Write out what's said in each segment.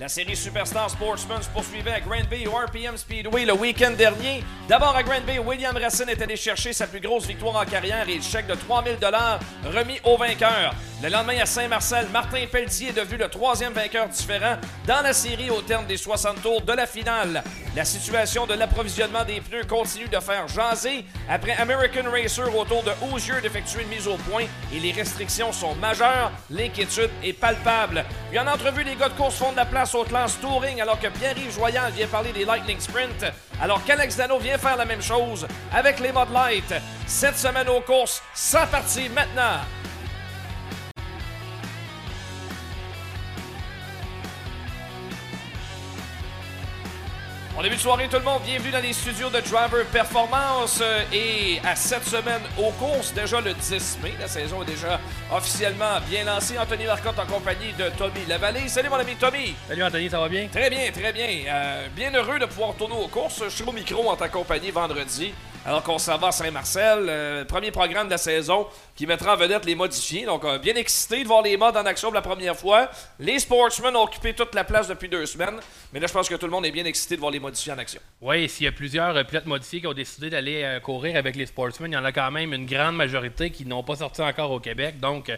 La série Superstar Sportsman se poursuivait à Grand Bay au RPM Speedway le week-end dernier. D'abord à Grand Bay, William Racine est allé chercher sa plus grosse victoire en carrière et le chèque de 3000 dollars remis au vainqueur. Le lendemain à Saint-Marcel, Martin Pelletier est devenu le troisième vainqueur différent dans la série au terme des 60 tours de la finale. La situation de l'approvisionnement des pneus continue de faire jaser après American Racer autour de Hoosier d'effectuer une mise au point et les restrictions sont majeures. L'inquiétude est palpable. Puis en entrevue, les gars de course font de la place aux classes Touring alors que Pierre-Yves Joyal vient parler des Lightning Sprint. Alors qu'Alex Dano vient faire la même chose avec les Mod Light. Cette semaine aux courses, ça partit maintenant. Bon début de soirée tout le monde, bienvenue dans les studios de Driver Performance euh, et à cette semaine aux courses, déjà le 10 mai, la saison est déjà officiellement bien lancée. Anthony Marcotte en compagnie de Tommy Lavallée. Salut mon ami Tommy! Salut Anthony, ça va bien? Très bien, très bien. Euh, bien heureux de pouvoir tourner aux courses. Je suis au micro en ta compagnie vendredi. Alors qu'on s'en va à Saint-Marcel, euh, premier programme de la saison qui mettra en vedette les modifiés. Donc, euh, bien excité de voir les modes en action pour la première fois. Les sportsmen ont occupé toute la place depuis deux semaines. Mais là, je pense que tout le monde est bien excité de voir les modifiés en action. Oui, s'il y a plusieurs euh, pilotes modifiés qui ont décidé d'aller euh, courir avec les sportsmen, il y en a quand même une grande majorité qui n'ont pas sorti encore au Québec. Donc, euh,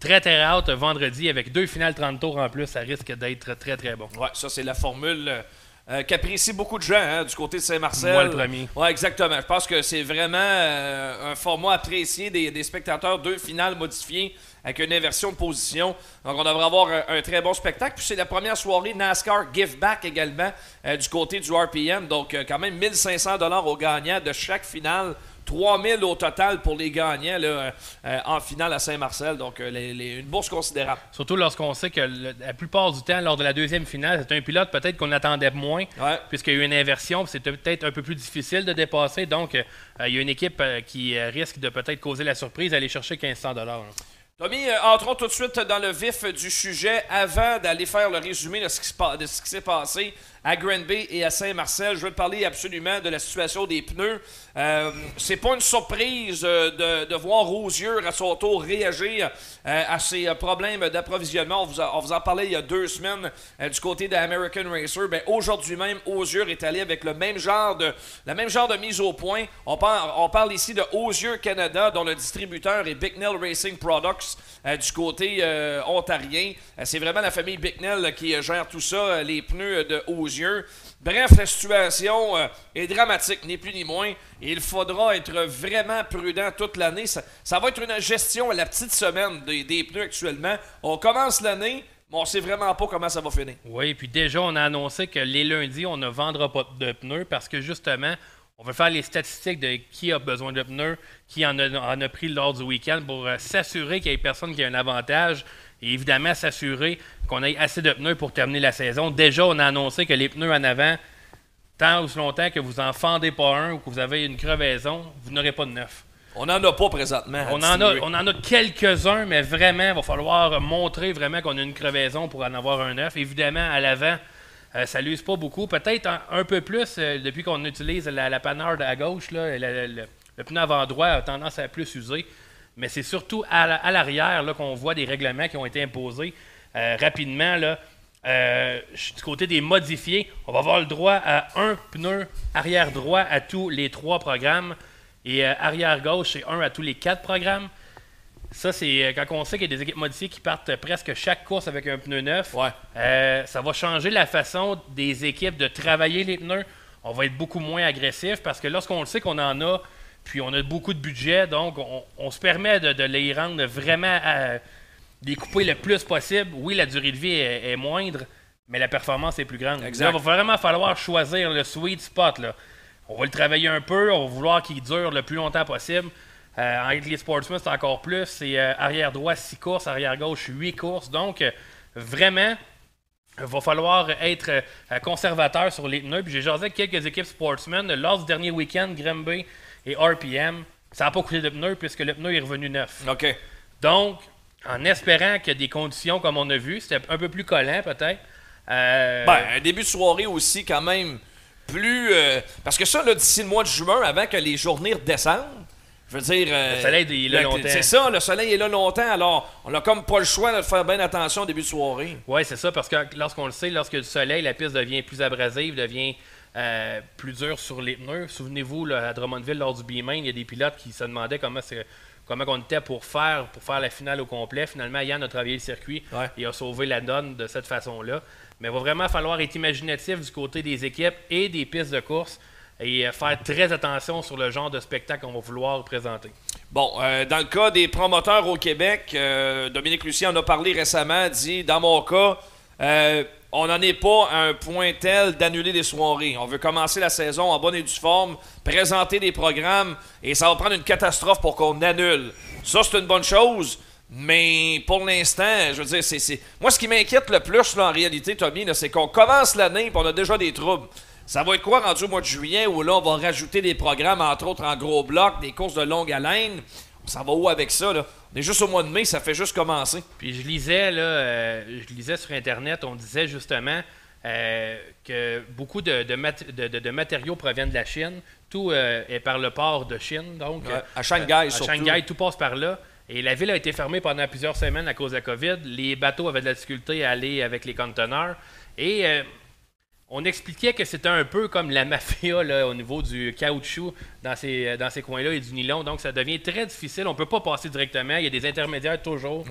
très, très hâte vendredi avec deux finales 30 tours en plus. Ça risque d'être très, très bon. Ouais, ça, c'est la formule. euh, euh, qu'apprécient beaucoup de gens hein, du côté de Saint-Marcel. Moi, le premier. Ouais, exactement. Je pense que c'est vraiment euh, un format apprécié des, des spectateurs, deux finales modifiées avec une inversion de position. Donc, on devrait avoir un, un très bon spectacle. Puis, c'est la première soirée NASCAR Give Back également euh, du côté du RPM. Donc, euh, quand même 1500 dollars aux gagnants de chaque finale. 3000 au total pour les gagnants là, euh, euh, en finale à Saint-Marcel. Donc, euh, les- les- une bourse considérable. Surtout lorsqu'on sait que le- la plupart du temps, lors de la deuxième finale, c'est un pilote peut-être qu'on attendait moins, Ouais. puisqu'il y a eu une inversion, c'était peut-être un peu plus difficile de dépasser. Donc, euh, il y a une équipe euh, qui euh, risque de peut-être causer la surprise, aller chercher 1500 dollars. Tommy, euh, entrons tout de suite dans le vif du sujet avant d'aller faire le résumé de ce qui se pa- de ce qui s'est passé à Grand Bay et à Saint-Marcel. Je veux te parler absolument de la situation des pneus. Euh, c'est pas une surprise euh, de, voir Rosier à son tour réagir euh, à ces euh, problèmes d'approvisionnement. On vous, en parlait il y a deux semaines du côté d'American Racer. Ben, aujourd'hui même, Osier est allé avec le même genre de, la même genre de mise au point. On parle, on parle ici de Osier Canada, dont le distributeur est Bicknell Racing Products du côté ontarien. C'est vraiment la famille Bicknell qui gère tout ça, les pneus de Osier. Bref, la situation euh, est dramatique, ni plus ni moins. Il faudra être vraiment prudent toute l'année. Ça, va être une gestion à la petite semaine des, pneus actuellement. On commence l'année, mais on sait vraiment pas comment ça va finir. Oui, puis déjà, on a annoncé que les lundis, on ne vendra pas de pneus parce que justement, on veut faire les statistiques de qui a besoin de pneus, qui en a, en a pris lors du week-end pour euh, s'assurer qu'il y ait personne qui a un avantage et évidemment s'assurer qu'on ait assez de pneus pour terminer la saison. Déjà, on a annoncé que les pneus en avant, tant ou si longtemps que vous en fendez pas un ou que vous avez une crevaison, vous n'aurez pas de neuf. On n'en a pas présentement. On en, a, on en a quelques-uns, mais vraiment, il va falloir montrer vraiment qu'on a une crevaison pour en avoir un neuf. Évidemment, à l'avant, euh, ça l'use pas beaucoup. Peut-être un, un peu plus euh, depuis qu'on utilise la, la panarde à gauche. Là, le pneu avant droit a tendance à plus user. Mais c'est surtout à, la- à l'arrière là, qu'on voit des règlements qui ont été imposés euh, rapidement. Là. Euh, du côté des modifiés, on va avoir le droit à un pneu arrière droit à tous les trois programmes et euh, arrière gauche, c'est un à tous les quatre programmes. Ça, c'est quand on sait qu'il y a des équipes modifiées qui partent presque chaque course avec un pneu neuf. Ouais. Ça va changer la façon des équipes de travailler les pneus. On va être beaucoup moins agressif parce que lorsqu'on le sait qu'on en a, puis on a beaucoup de budget, donc on, on se permet de, de les rendre vraiment à les couper le plus possible. Oui, la durée de vie est, est moindre, mais la performance est plus grande. Il va vraiment falloir choisir le sweet spot. Là. On va le travailler un peu, on va vouloir qu'il dure le plus longtemps possible. Euh, avec les sportsmen, c'est encore plus. C'est euh, arrière droit 6 courses, arrière gauche 8 courses. Donc, euh, vraiment, il va falloir être euh, conservateur sur les pneus. Puis j'ai jasé avec quelques équipes sportsmen lors du dernier week-end, Granby et RPM. Ça n'a pas coûté de pneus puisque le pneu est revenu neuf. OK. Donc, en espérant que des conditions comme on a vu, c'était un peu plus collant peut-être. euh, Ben, un début de soirée aussi, quand même, plus. euh, parce que ça, là, d'ici le mois de juin, avant que les journées redescendent, Je veux dire. Le soleil, il est là longtemps. C'est ça, le soleil est là longtemps. Alors, on a comme pas le choix de faire bien attention au début de soirée. Oui, c'est ça, parce que lorsqu'on le sait, lorsque du soleil, la piste devient plus abrasive, devient euh, plus dure sur les pneus. Souvenez-vous, à Drummondville, lors du B-Main, il y a des pilotes qui se demandaient comment, comment on était pour faire, pour faire la finale au complet. Finalement, Yann a travaillé le circuit et a sauvé la donne de cette façon-là. Mais il va vraiment falloir être imaginatif du côté des équipes et des pistes de course et euh, faire très attention sur le genre de spectacle qu'on va vouloir présenter. Bon, euh, dans le cas des promoteurs au Québec, Dominique Lucien en a parlé récemment, dit dans mon cas, on n'en est pas à un point tel d'annuler des soirées. On veut commencer la saison en bonne et due forme, présenter des programmes, et ça va prendre une catastrophe pour qu'on annule. Ça, c'est une bonne chose, mais pour l'instant, je veux dire, c'est. Moi, ce qui m'inquiète le plus, là, en réalité, Tommy, c'est qu'on commence l'année et on a déjà des troubles. Ça va être quoi rendu au mois de juillet où là, on va rajouter des programmes, entre autres en gros blocs, des courses de longue haleine? Ça va où avec ça, là? On est juste au mois de mai, ça fait juste commencer. Puis je lisais, là, euh, je lisais sur Internet, on disait justement euh, que beaucoup de, de, matériaux proviennent de la Chine. Tout euh, est par le port de Chine. Donc, à Shanghai, à Shanghai, tout passe par là. Et la ville a été fermée pendant plusieurs semaines à cause de la COVID. Les bateaux avaient de la difficulté à aller avec les conteneurs. Et on expliquait que c'était un peu comme la mafia au niveau du caoutchouc dans ces, dans ces coins-là et du nylon. Donc, ça devient très difficile. On ne peut pas passer directement. Il y a des intermédiaires toujours.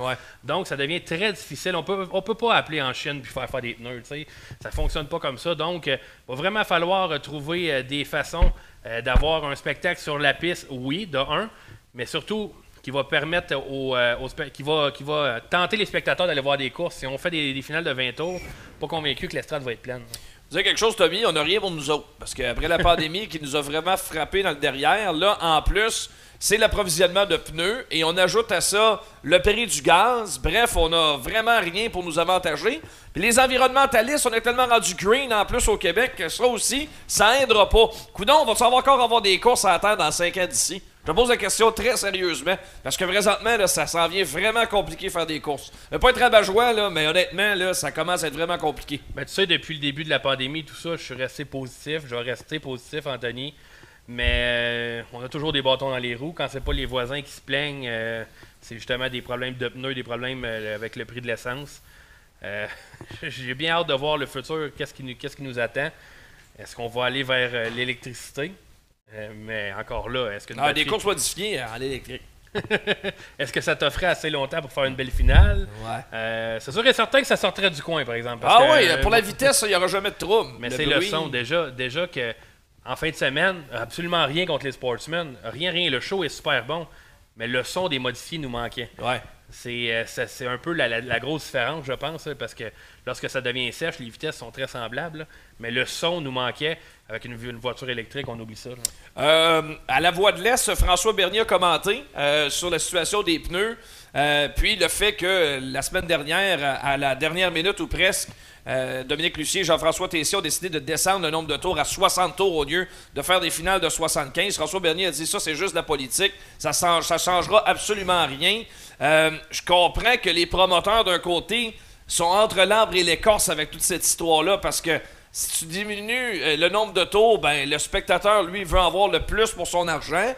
Donc, ça devient très difficile. On peut, ne on peut pas appeler en Chine puis faire faire des pneus. Ça ne fonctionne pas comme ça. Donc, il va vraiment falloir trouver euh, des façons euh, d'avoir un spectacle sur la piste, oui, de un, mais surtout qui va permettre aux, euh, qui, va, qui va tenter les spectateurs d'aller voir des courses. Si on fait des, des finales de 20 tours, pas convaincu que l'estrade va être pleine dire quelque chose, Tommy, on n'a rien pour nous autres. Parce qu'après la pandémie qui nous a vraiment frappé dans le derrière, là, en plus, c'est l'approvisionnement de pneus et on ajoute à ça le prix du gaz. Bref, on n'a vraiment rien pour nous avantager. Puis les environnementalistes, on est tellement rendu green en plus au Québec que ça aussi, ça aidera pas. Coudon, on va encore avoir des courses à la terre dans 5 ans d'ici? Je pose la question très sérieusement, parce que présentement, ça s'en vient vraiment compliqué faire des courses. Je pas être rabat-joie, là, mais honnêtement, ça commence à être vraiment compliqué. Ben, tu sais, depuis le début de la pandémie, tout ça, je suis resté positif. Je vais rester positif, Anthony. Mais euh, on a toujours des bâtons dans les roues. Quand c'est pas les voisins qui se plaignent, euh, c'est justement des problèmes de pneus, des problèmes euh, avec le prix de l'essence. J'ai bien hâte de voir le futur, qu'est-ce qui nous attend. Est-ce qu'on va aller vers l'électricité? Euh, mais encore là, est-ce que. Ah, des courses modifiées en électrique. est-ce que ça t'offrait assez longtemps pour faire une belle finale? Ouais. Euh, c'est sûr et certain que ça sortirait du coin, par exemple. ah oui, pour la vitesse, il n'y aura jamais de trouble. Mais c'est le son. Déjà, déjà que en fin de semaine, absolument rien contre les sportsmen. Rien, rien. Le show est super bon. Mais le son des modifiés nous manquait. Ouais. C'est, c'est un peu la, grosse différence, je pense, parce que lorsque ça devient sèche, les vitesses sont très semblables. mais le son nous manquait. Avec une, voiture électrique, on oublie ça. Euh, à la Voix de l'Est, François Bernier a commenté euh, sur la situation des pneus. Euh, puis le fait que la semaine dernière, à la dernière minute ou presque, Dominique Lucier et Jean-François Tessier ont décidé de descendre le nombre de tours à 60 tours au lieu de faire des finales de 75. François Bernier a dit ça, c'est juste la politique. Ça ne changera absolument rien. je comprends que les promoteurs d'un côté sont entre l'arbre et l'écorce avec toute cette histoire-là parce que si tu diminues euh, le nombre de tours, ben, le spectateur, lui, veut avoir le plus pour son argent.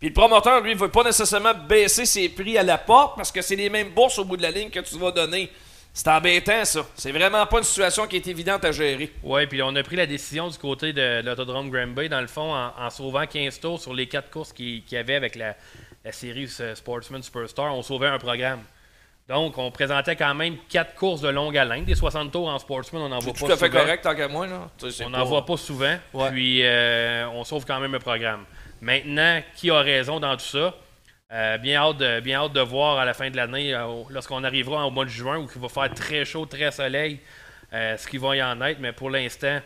Puis le promoteur, lui, veut pas nécessairement baisser ses prix à la porte parce que c'est les mêmes bourses au bout de la ligne que tu vas donner. C'est embêtant, ça. C'est vraiment pas une situation qui est évidente à gérer. Oui, puis on a pris la décision du côté de l'autodrome Granby, dans le fond, en, sauvant 15 tours sur les quatre courses qu'il y avait avec la, la série Sportsman Superstar. On sauvait un programme. Donc, on présentait quand même quatre courses de longue haleine. Des 60 tours en sportsman, on n'en voit pas souvent. tout à fait correct, tant qu'à moi. Là. On n'en voit pas souvent. Puis, euh, on sauve quand même le programme. Maintenant, qui a raison dans tout ça? Euh, bien, hâte de, bien hâte de voir à la fin de l'année, euh, lorsqu'on arrivera au mois de juin, où il va faire très chaud, très soleil, ce qu'il va y en être. Mais pour l'instant,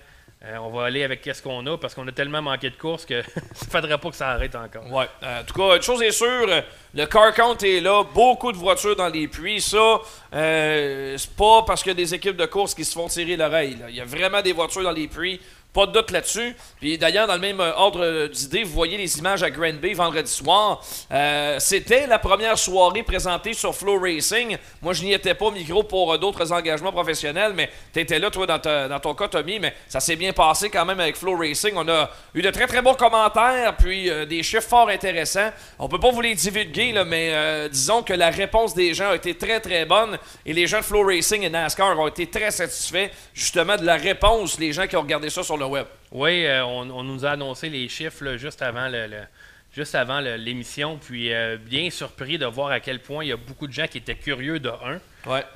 euh, on va aller avec qu'est-ce qu'on a parce qu'on a tellement manqué de courses que ça ne faudrait pas que ça arrête encore. Ouais. Euh, en tout cas, une chose est sûre, le car count est là, beaucoup de voitures dans les puits. Ça, euh, c'est pas parce qu'il y a des équipes de course qui se font tirer l'oreille. Il y a vraiment des voitures dans les puits. Pas de doute là-dessus. Puis d'ailleurs, dans le même euh, ordre d'idée, vous voyez les images à Grand Bay vendredi soir. Euh, c'était la première soirée présentée sur Flow Racing. Moi, je n'y étais pas au micro pour euh, d'autres engagements professionnels, mais tu étais là, toi, dans, dans, ton cas, Tommy. Mais ça s'est bien passé quand même avec Flow Racing. On a eu de très, très bons commentaires, puis des chiffres fort intéressants. On peut pas vous les divulguer, mais disons que la réponse des gens a été très, très bonne. Et les gens de Flow Racing et NASCAR ont été très satisfaits, justement, de la réponse, les gens qui ont regardé ça sur le web. Oui, euh, on, nous a annoncé les chiffres juste avant le, juste avant l'émission, puis euh, bien surpris de voir à quel point il y a beaucoup de gens qui étaient curieux de un.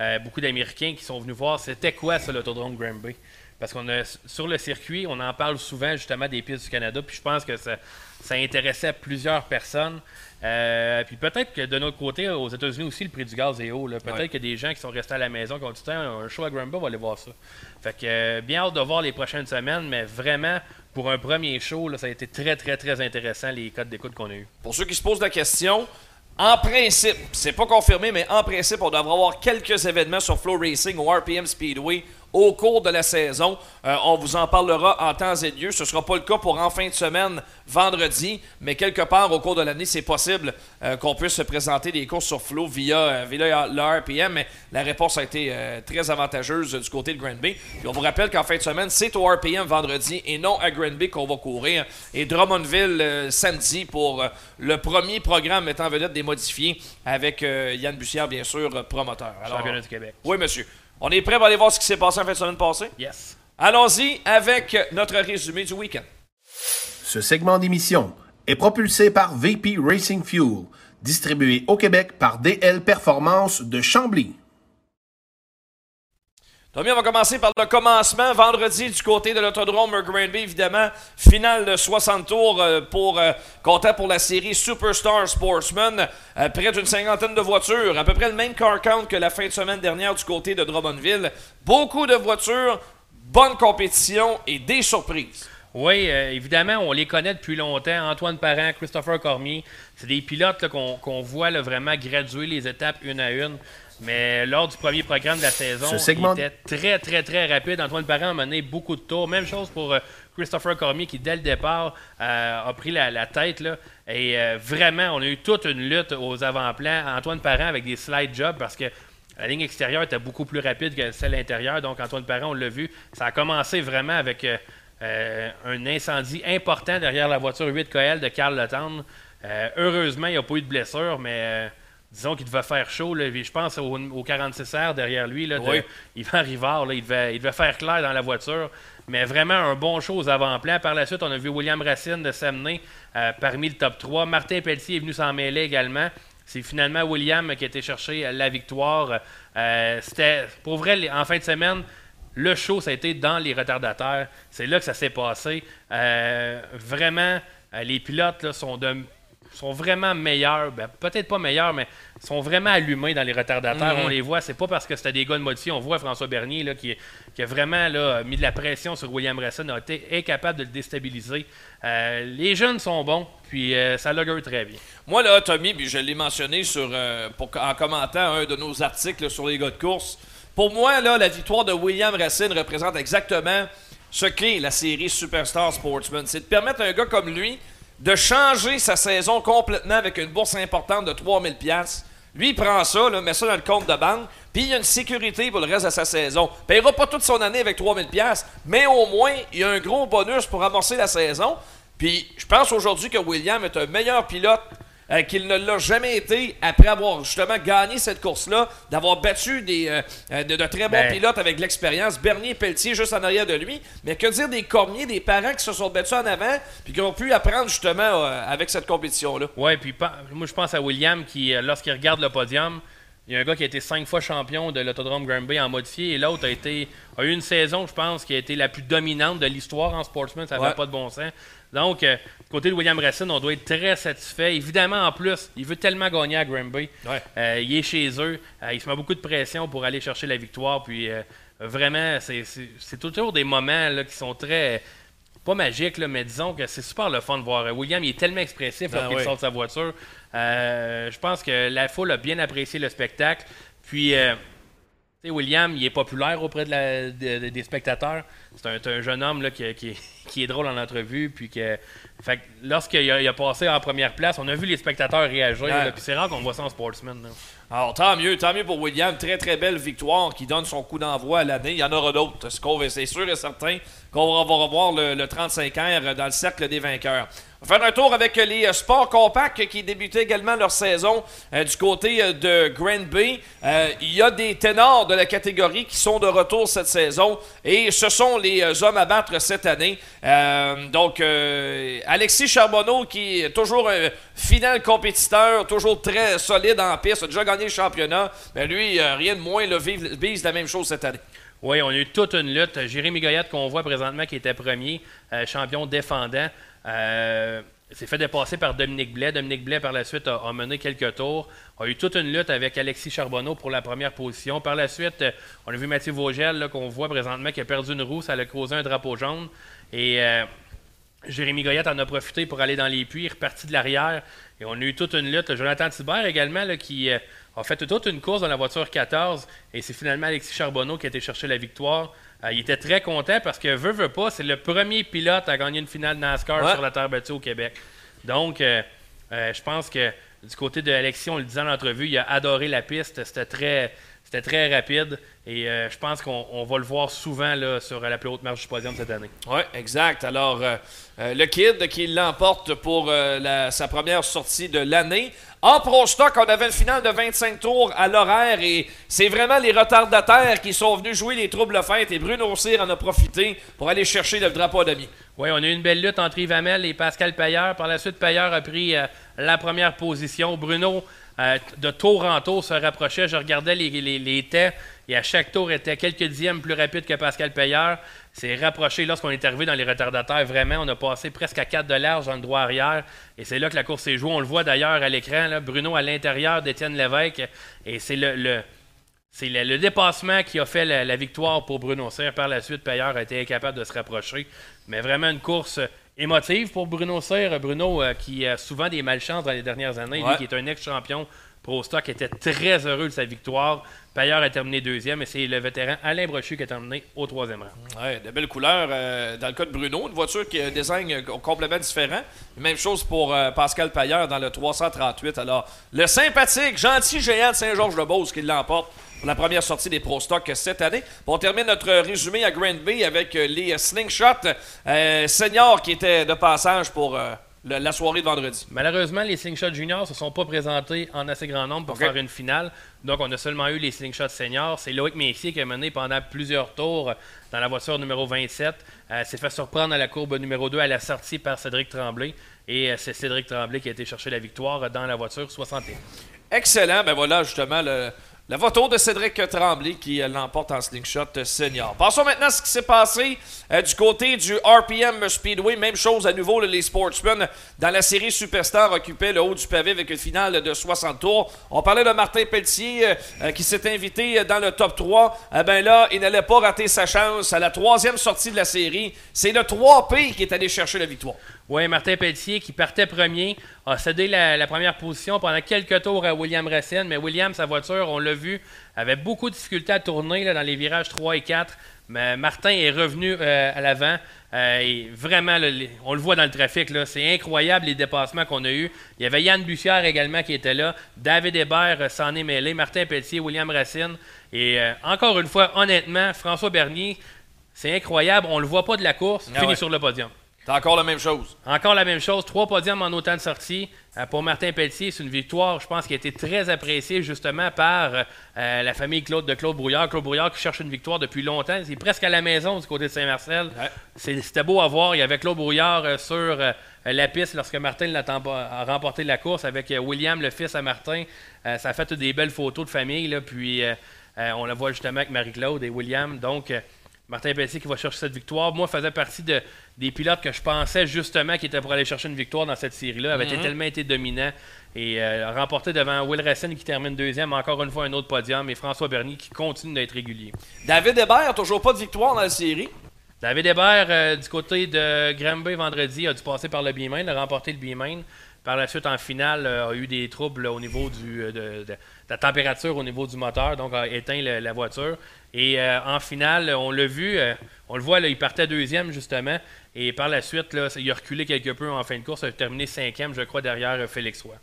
Euh, beaucoup d'Américains qui sont venus voir c'était quoi ça l'autodrome Granby. Parce qu'on a sur le circuit, on en parle souvent justement des pistes du Canada, puis je pense que ça, ça intéressait plusieurs personnes. Euh, puis peut-être que de notre côté, aux États-Unis aussi, le prix du gaz est haut. Peut-être a des gens qui sont restés à la maison qui ont dit un show à Grumble, va aller voir ça. Fait que euh, bien hâte de voir les prochaines semaines, mais vraiment, pour un premier show, ça a été très, très, très intéressant les codes d'écoute qu'on a eu. Pour ceux qui se posent la question, en principe, c'est pas confirmé, mais en principe, on devrait avoir quelques événements sur Flow Racing ou RPM Speedway au cours de la saison. Euh, on vous en parlera en temps et lieu. Ce ne sera pas le cas pour en fin de semaine, vendredi, mais quelque part au cours de l'année, c'est possible euh, qu'on puisse se présenter des courses sur Flow via, euh, via le RPM. Mais la réponse a été très avantageuse du côté de Grand Bay. on vous rappelle qu'en fin de semaine, c'est au RPM vendredi et non à Grand Bay qu'on va courir. Et Drummondville samedi pour le premier programme étant vedette des modifiés avec Yann Bussière, bien sûr, promoteur. Alors, Championnat du Québec. Oui, monsieur. On est prêt pour aller voir ce qui s'est passé en fin de semaine passée? Yes. Allons-y avec notre résumé du week-end. Ce segment d'émission est propulsé par VP Racing Fuel, distribué au Québec par DL Performance de Chambly. Tommy, on va commencer par le commencement. Vendredi, du côté de l'autodrome Granby, évidemment, finale de 60 tours euh, pour euh, compter pour la série Superstar Sportsman. Euh, près d'une cinquantaine de voitures, à peu près le même car count que la fin de semaine dernière du côté de Drummondville. Beaucoup de voitures, bonne compétition et des surprises. Oui, évidemment, on les connaît depuis longtemps. Antoine Parent, Christopher Cormier, c'est des pilotes qu'on voit vraiment graduer les étapes une à une. Mais lors du premier programme de la saison, il était très, très, très rapide. Antoine Parent a mené beaucoup de tours. Même chose pour euh, Christopher Cormier qui, dès le départ, euh, a pris la, tête. Là. Et euh, vraiment, on a eu toute une lutte aux avant-plans. Antoine Parent avec des slide jobs parce que la ligne extérieure était beaucoup plus rapide que celle intérieure. Donc, Antoine Parent, on l'a vu, ça a commencé vraiment avec un incendie important derrière la voiture 8 Coel de Carl Letendre. heureusement, il n'y a pas eu de blessure, mais disons qu'il devait faire chaud. je pense au, 46R derrière lui, là, de, Yvan Rivard. il, devait, il devait faire clair dans la voiture. Mais vraiment un bon show aux avant-plans. Par la suite, on a vu William Racine de s'amener euh, parmi le top 3. Martin Pelletier est venu s'en mêler également. C'est finalement William qui a été chercher la victoire. Euh, c'était, pour vrai, en fin de semaine, le show, ça a été dans les retardataires. C'est là que ça s'est passé. Euh, vraiment, les pilotes sont de sont vraiment meilleurs. Ben, peut-être pas meilleurs, mais sont vraiment allumés dans les retardataires. Mhm. On les voit. C'est pas parce que c'était des gars de modifiés. On voit François Bernier là, qui, a vraiment là, mis de la pression sur William Rasson, a été incapable de le déstabiliser. Euh, les jeunes sont bons, puis euh, ça l'augure très bien. Moi, là, Tommy, puis je l'ai mentionné sur, euh, en commentant un de nos articles sur les gars de course. Pour moi, là, la victoire de William Racine représente exactement ce qu'est la série Superstar Sportsman. C'est de permettre à un gars comme lui de changer sa saison complètement avec une bourse importante de 3000 pièces. Lui, il prend ça, là, met ça dans le compte de banque, puis il a une sécurité pour le reste de sa saison. Il paiera pas toute son année avec 3000 pièces, mais au moins, il a un gros bonus pour amorcer la saison. Puis je pense aujourd'hui que William est un meilleur pilote euh, qu'il ne l'a jamais été après avoir justement gagné cette course-là, d'avoir battu des, euh, euh, de, très bons ben. pilotes avec l'expérience. Bernier et Pelletier juste en arrière de lui. Mais que dire des Cormiers, des parents qui se sont battus en avant puis qui ont pu apprendre justement avec cette compétition-là? Oui, puis moi je pense à William qui, lorsqu'il regarde le podium, il y a un gars qui a été cinq fois champion de l'autodrome Granby en modifié et l'autre a été a eu une saison, je pense, qui a été la plus dominante de l'histoire en sportsman. Ça n'avait pas de bon sens. Donc, euh, côté de William Racine, on doit être très satisfait. Évidemment, en plus, il veut tellement gagner à Granby. Euh, il est chez eux. Euh, il se met beaucoup de pression pour aller chercher la victoire. Puis, vraiment, c'est toujours des moments là, qui sont très pas magiques, mais disons que c'est super le fun de voir. William, il est tellement expressif ben lorsqu'il sort de sa voiture. Euh, je pense que la foule a bien apprécié le spectacle. Puis, euh, William, il est populaire auprès de la, des spectateurs. C'est un, un, jeune homme là, qui, qui, qui, est drôle en entrevue. Puis que, fait, lorsqu'il a, passé en première place, on a vu les spectateurs réagir. Ouais. Puis c'est rare qu'on voit ça en sportsman. Là. Alors, tant mieux, tant mieux pour William. Très, très belle victoire qui donne son coup d'envoi à l'année. Il y en aura d'autres. C'est sûr et certain qu'on va revoir le, le 35 r dans le cercle des vainqueurs. On va faire un tour avec les sports compacts qui débutaient également leur saison euh, du côté euh, de Granby. Euh, il y a des ténors de la catégorie qui sont de retour cette saison et ce sont les hommes à battre cette année. donc, Alexis Charbonneau qui est toujours un fidèle compétiteur, toujours très solide en piste, a déjà gagné le championnat. Mais lui, rien de moins, le vise la même chose cette année. Oui, on a eu toute une lutte. Jérémy Goyette, qu'on voit présentement, qui était premier, champion défendant. Euh, s'est fait dépasser par Dominique Blais. Dominique Blais, par la suite, a, mené quelques tours. A eu toute une lutte avec Alexis Charbonneau pour la première position. Par la suite, on a vu Mathieu Vogel, qu'on voit présentement, qui a perdu une roue. Ça a causé un drapeau jaune. Et euh, Jérémy Goyette en a profité pour aller dans les puits, reparti de l'arrière. Et on a eu toute une lutte. Jonathan Thibert également, là, qui euh, a fait toute une course dans la voiture 14. Et c'est finalement Alexis Charbonneau qui a été chercher la victoire. Euh, il était très content parce que, veut, veut pas, c'est le premier pilote à gagner une finale NASCAR ouais. sur la terre battue au Québec. Donc, euh, euh, je pense que du côté de Alexis, on le disait en entrevue, il a adoré la piste. C'était très, c'était très rapide. Et euh, je pense qu'on va le voir souvent là, sur la plus haute marge du podium cette année. Oui, exact. Alors, euh, euh, le Kid qui l'emporte pour la, sa première sortie de l'année. En Pro Stock, on avait une finale de 25 tours à l'horaire et c'est vraiment les retardataires qui sont venus jouer les troubles fêtes et Bruno Cyr en a profité pour aller chercher le drapeau d'amis. Oui, on a eu une belle lutte entre Yves Hamel et Pascal Payeur. Par la suite, Payeur a pris la première position. Bruno, de tour en tour, se rapprochait. Je regardais les, les, et à chaque tour était quelques dixièmes plus rapide que Pascal Payeur. C'est rapproché lorsqu'on est arrivé dans les retardataires. Vraiment, on a passé presque à 4 de large dans le droit arrière. Et c'est là que la course s'est jouée. On le voit d'ailleurs à l'écran. Bruno à l'intérieur d'Étienne Lévesque. Et c'est le, dépassement qui a fait la, victoire pour Bruno Cyr. Par la suite, Payeur a été incapable de se rapprocher. Mais vraiment une course émotive pour Bruno Cyr. Bruno euh, qui a souvent des malchances dans les dernières années. Ouais. Lui qui est un ex-champion Pro Stock était très heureux de sa victoire. Payeur a terminé deuxième et c'est le vétéran Alain Brochu qui a terminé au troisième rang. Oui, de belles couleurs. Euh, dans le cas de Bruno, une voiture qui a un design complètement différent. Même chose pour euh, Pascal Payeur dans le 338. Alors, le sympathique, gentil géant de Saint-Georges-de-Beauce qui l'emporte pour la première sortie des Pro Stock cette année. On termine notre résumé à Grand Bay avec les Slingshot euh, seniors qui étaient de passage pour le, la soirée de vendredi. Malheureusement, les Slingshot Juniors ne se sont pas présentés en assez grand nombre pour okay. faire une finale. Donc, on a seulement eu les Slingshot Seniors. C'est Loïc Messier qui a mené pendant plusieurs tours dans la voiture numéro 27. Euh, s'est fait surprendre à la courbe numéro 2 à la sortie par Cédric Tremblay. Et euh, c'est Cédric Tremblay qui a été chercher la victoire dans la voiture 61. Excellent. Ben voilà, justement, le, la photo de Cédric Tremblay qui euh, l'emporte en slingshot senior. Passons maintenant à ce qui s'est passé euh, du côté du RPM Speedway. Même chose à nouveau, les sportsmen dans la série Superstar occupaient le haut du pavé avec une finale de 60 tours. On parlait de Martin Pelletier euh, qui s'est invité dans le top 3. Eh ben là, il n'allait pas rater sa chance à la troisième sortie de la série. C'est le 3P qui est allé chercher la victoire. Oui, Martin Pelletier qui partait premier a cédé la, la, première position pendant quelques tours à William Racine, mais William, sa voiture, on l'a vu, avait beaucoup de difficultés à tourner là, dans les virages 3 et 4. Mais Martin est revenu euh, à l'avant. Euh, et vraiment, là, on le voit dans le trafic. C'est incroyable les dépassements qu'on a eus. Il y avait Yann Bussière également qui était là. David Hébert euh, s'en est mêlé. Martin Pelletier, William Racine. Et encore une fois, honnêtement, François Bernier, c'est incroyable. On ne le voit pas de la course. Ah fini ouais. sur le podium. C'est encore la même chose. Encore la même chose. Trois podiums en autant de sorties. Euh, pour Martin Pelletier, c'est une victoire, je pense, qui a été très appréciée justement par euh, la famille Claude de Claude Brouillard. Claude Brouillard qui cherche une victoire depuis longtemps. C'est presque à la maison du côté de Saint-Marcel. Ouais. C'était beau à voir. Il y avait Claude Brouillard euh, sur euh, la piste lorsque Martin a remporté la course avec William, le fils à Martin. ça a fait des belles photos de famille. Là, puis on la voit justement avec Marie-Claude et William. Donc, Martin Pelletier qui va chercher cette victoire. Moi, faisait partie de, des pilotes que je pensais justement qui étaient pour aller chercher une victoire dans cette série-là. avait mm -hmm. tellement été dominant et euh, remporté devant Will Racine qui termine deuxième. Encore une fois, un autre podium. Et François Bernier qui continue d'être régulier. David Hébert, toujours pas de victoire dans la série. David Hébert, euh, du côté de Granby vendredi, a dû passer par le B-Main, a remporté le B-Main. Par la suite, en finale, a eu des troubles au niveau du, de, la température au niveau du moteur, donc a éteint la voiture. Et en finale, on l'a vu, on le voit, il partait deuxième justement. Et par la suite, il a reculé quelque peu en fin de course. Il a terminé cinquième, je crois, derrière Félix Roy.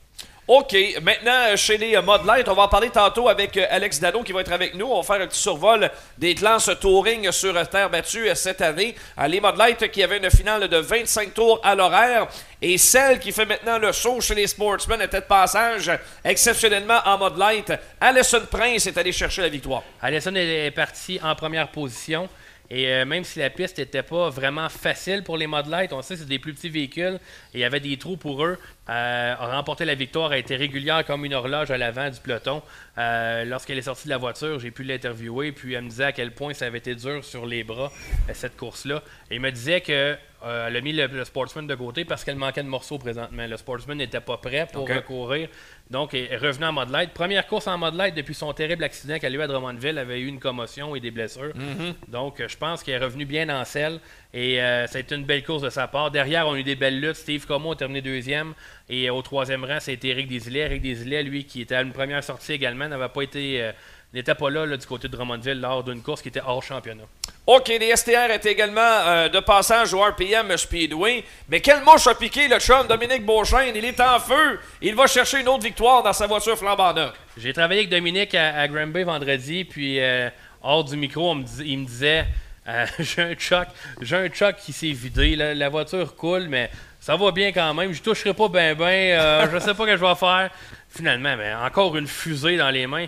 OK. Maintenant, chez les Mod Light, on va en parler tantôt avec Alex Dano qui va être avec nous. On va faire un petit survol des classes touring sur terre battue cette année. Les Mod qui avaient une finale de 25 tours à l'horaire. Et celle qui fait maintenant le saut chez les Sportsmen était de passage exceptionnellement en Mod Light. Alison Prince est allé chercher la victoire. Alison est parti en première position. Et euh, même si la piste n'était pas vraiment facile pour les Mod on sait que c'est des plus petits véhicules et il y avait des trous pour eux. Euh, remporter la victoire a été régulière comme une horloge à l'avant du peloton. Euh, lorsqu'elle est sortie de la voiture, j'ai pu l'interviewer, puis elle me disait à quel point ça avait été dur sur les bras, cette course-là. Et il me disait que elle a mis le, Sportsman de côté parce qu'elle manquait de morceaux présentement. Le Sportsman n'était pas prêt pour courir. Donc, elle est revenu en mode light. Première course en mode light depuis son terrible accident qu'elle a eu à Drummondville. Elle avait eu une commotion et des blessures. Mm-hmm. Donc, je pense qu'elle est revenue bien en selle. Et euh, ça a été une belle course de sa part. Derrière, on a eu des belles luttes. Steve Como a terminé deuxième. Et au troisième rang, c'était Eric Desilets. Eric Desilets, lui, qui était à une première sortie également, n'avait pas été. Euh, n'était pas là, du côté de Drummondville lors d'une course qui était hors championnat. OK, les STR étaient également euh, de passage au RPM Speedway. Mais quel mouche a piqué le chum Dominique Beauchesne? Il est en feu. Il va chercher une autre victoire dans sa voiture flambant neuve. J'ai travaillé avec Dominique à, à Granby vendredi, puis euh, hors du micro, il me disait euh, j'ai un choc, j'ai un choc qui s'est vidé. La, voiture coule, mais ça va bien quand même. Je toucherai pas bien, bien. je sais pas ce que je vais faire. Finalement, mais encore une fusée dans les mains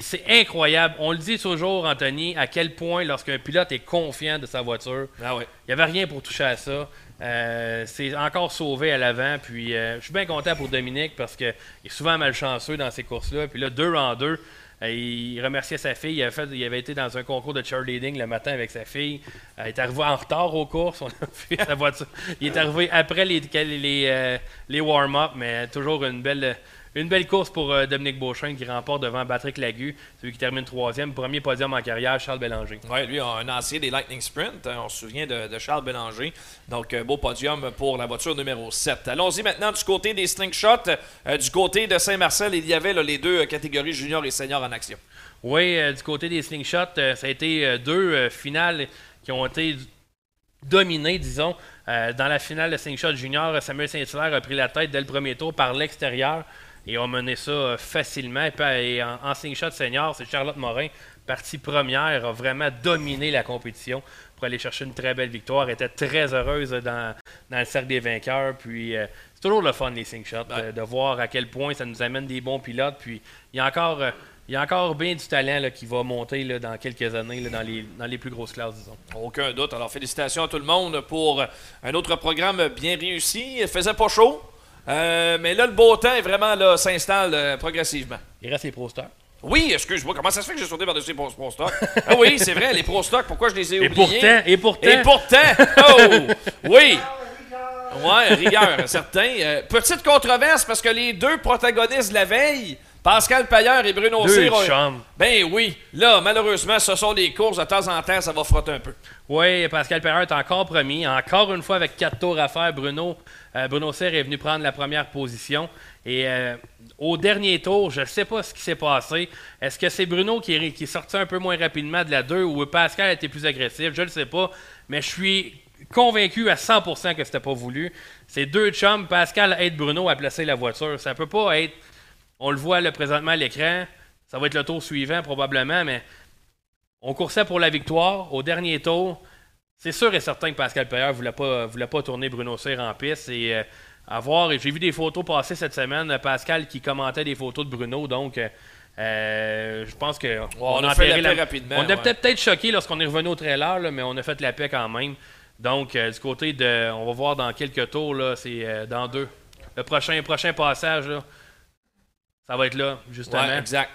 c'est incroyable. On le dit toujours, Anthony, à quel point lorsqu'un pilote est confiant de sa voiture, ah il n'y avait rien pour toucher à ça. Euh, c'est encore sauvé à l'avant. Puis euh, je suis bien content pour Dominique parce qu'il est souvent malchanceux dans ces courses-là. Puis là, deux en deux, euh, il remerciait sa fille. Il avait, fait, il avait, été dans un concours de cheerleading le matin avec sa fille. il est arrivé en retard aux courses. On a vu sa voiture. Il est arrivé après les, les, les warm-up, mais toujours une belle une belle course pour euh, Dominique Beauchamp qui remporte devant Patrick Lagu, celui qui termine troisième. Premier podium en carrière, Charles Bélanger. Oui, lui, un ancien des Lightning Sprint. On se souvient de, Charles Bélanger. Donc, euh, beau podium pour la voiture numéro 7. Allons-y maintenant du côté des slingshots. Euh, du côté de Saint-Marcel, il y avait les deux catégories junior et senior en action. Oui, du côté des slingshots, ça a été deux finales qui ont été dominées, disons. dans la finale de slingshot junior, Samuel Saint-Hilaire a pris la tête dès le premier tour par l'extérieur et ont mené ça euh, facilement. Et en, en shot senior, c'est Charlotte Morin, partie première, a vraiment dominé la compétition pour aller chercher une très belle victoire. Elle était très heureuse dans, le cercle des vainqueurs. Puis euh, c'est toujours le fun, les sing shots, de, voir à quel point ça nous amène des bons pilotes. Puis il y a encore. Euh, il y a encore bien du talent qui va monter dans quelques années dans, les, dans les plus grosses classes, disons. Aucun doute. Alors, félicitations à tout le monde pour un autre programme bien réussi. Il faisait pas chaud, euh, mais là, le beau temps vraiment là, s'installe euh, progressivement. Il reste les Pro. Oui, excuse-moi, comment ça se fait que j'ai sauté par-dessus les Pro, Stock? ah oui, c'est vrai, les Pro pourquoi je les ai oubliés? Et pourtant, et pourtant. Et pourtant, oh, oui. Ouais, rigueur, certain. Euh, petite controverse parce que les deux protagonistes de la veille, Pascal Payeur et Bruno Cyr. Ben oui. Là, malheureusement, ce sont des courses. De temps en temps, ça va frotter un peu. Oui, Pascal Payeur est encore promis. Encore une fois, avec quatre tours à faire, Bruno, euh, Bruno Cyr est venu prendre la première position. Et euh, au dernier tour, je ne sais pas ce qui s'est passé. Est-ce que c'est Bruno qui est, sorti un peu moins rapidement de la 2 ou Pascal a été plus agressif? Je ne le sais pas. Mais je suis convaincu à 100% que c'était pas voulu. C'est deux chums, Pascal aide Bruno à placer la voiture. Ça peut pas être on le voit là, présentement à l'écran. Ça va être le tour suivant probablement, mais on coursait pour la victoire. Au dernier tour, c'est sûr et certain que Pascal Payeur ne voulait pas, voulait pas tourner Bruno Cyr en piste. Et euh, à voir, j'ai vu des photos passer cette semaine, Pascal qui commentait des photos de Bruno, donc euh, je pense qu'on on, a, fait la paix rapidement. On était peut-être choqué lorsqu'on est revenu au trailer, mais on a fait la paix quand même. Donc, euh, du côté de. On va voir dans quelques tours, c'est dans deux. Le prochain, prochain passage, là, ça va être là, justement. Ouais, exact.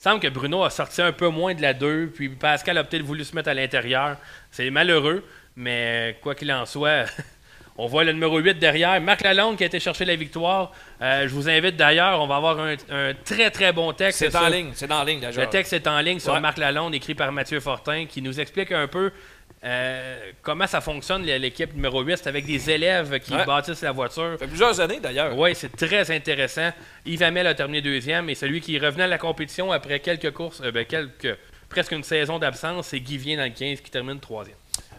Il semble que Bruno a sorti un peu moins de la 2, puis Pascal a peut-être voulu se mettre à l'intérieur. C'est malheureux, mais quoi qu'il en soit, on voit le numéro 8 derrière. Marc Lalonde qui a été chercher la victoire. Euh, je vous invite d'ailleurs, on va avoir un, très très bon texte. C'est en ligne, c'est en ligne Le texte est en ligne sur Marc Lalonde, écrit par Mathieu Fortin, qui nous explique un peu euh, comment ça fonctionne l'équipe numéro 8. C'est avec des élèves qui Ouais. bâtissent la voiture. Ça fait plusieurs années d'ailleurs. Oui, c'est très intéressant. Yves Hamel a terminé deuxième et celui qui revenait à la compétition après quelques courses, euh, ben, quelques, presque une saison d'absence, c'est Guy Vien dans le 15 qui termine troisième.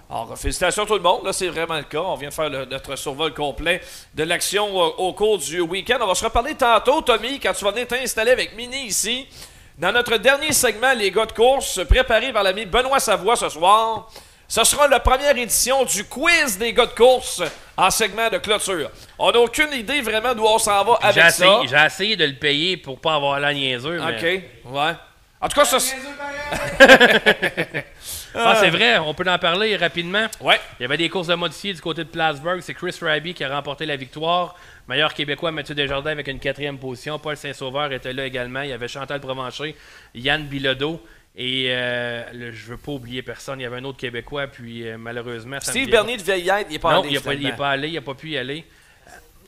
Alors, félicitations à tout le monde. Là, c'est vraiment le cas. On vient de faire le- notre survol complet de l'action euh, au cours du week-end. On va se reparler tantôt, Tommy, quand tu vas venir t'installer avec Mini ici. Dans notre dernier segment, les gars de course, préparé par l'ami Benoît Savoie ce soir, ce sera la première édition du quiz des gars de course en segment de clôture. On n'a aucune idée vraiment d'où on s'en va J'ai avec ça. essayé, j'ai essayé de le payer pour pas avoir la niaiseux. mais- OK, ouais. En tout cas, ça... c'est- Ah, c'est vrai, on peut en parler rapidement. Ouais. Il y avait des courses de modifiés du côté de Plattsburgh. C'est Chris Raby qui a remporté la victoire. Meilleur Québécois, Mathieu Desjardins avec une quatrième position. Paul Saint-Sauveur était là également. Il y avait Chantal Provencher, Yann Bilodeau. Et euh, le- je veux pas oublier personne. Il y avait un autre Québécois, puis euh, malheureusement. Steve Bernier de Veillette, il n'est pas pas. Non, allé, il n'est pas, allé, il n'a pas pu y aller.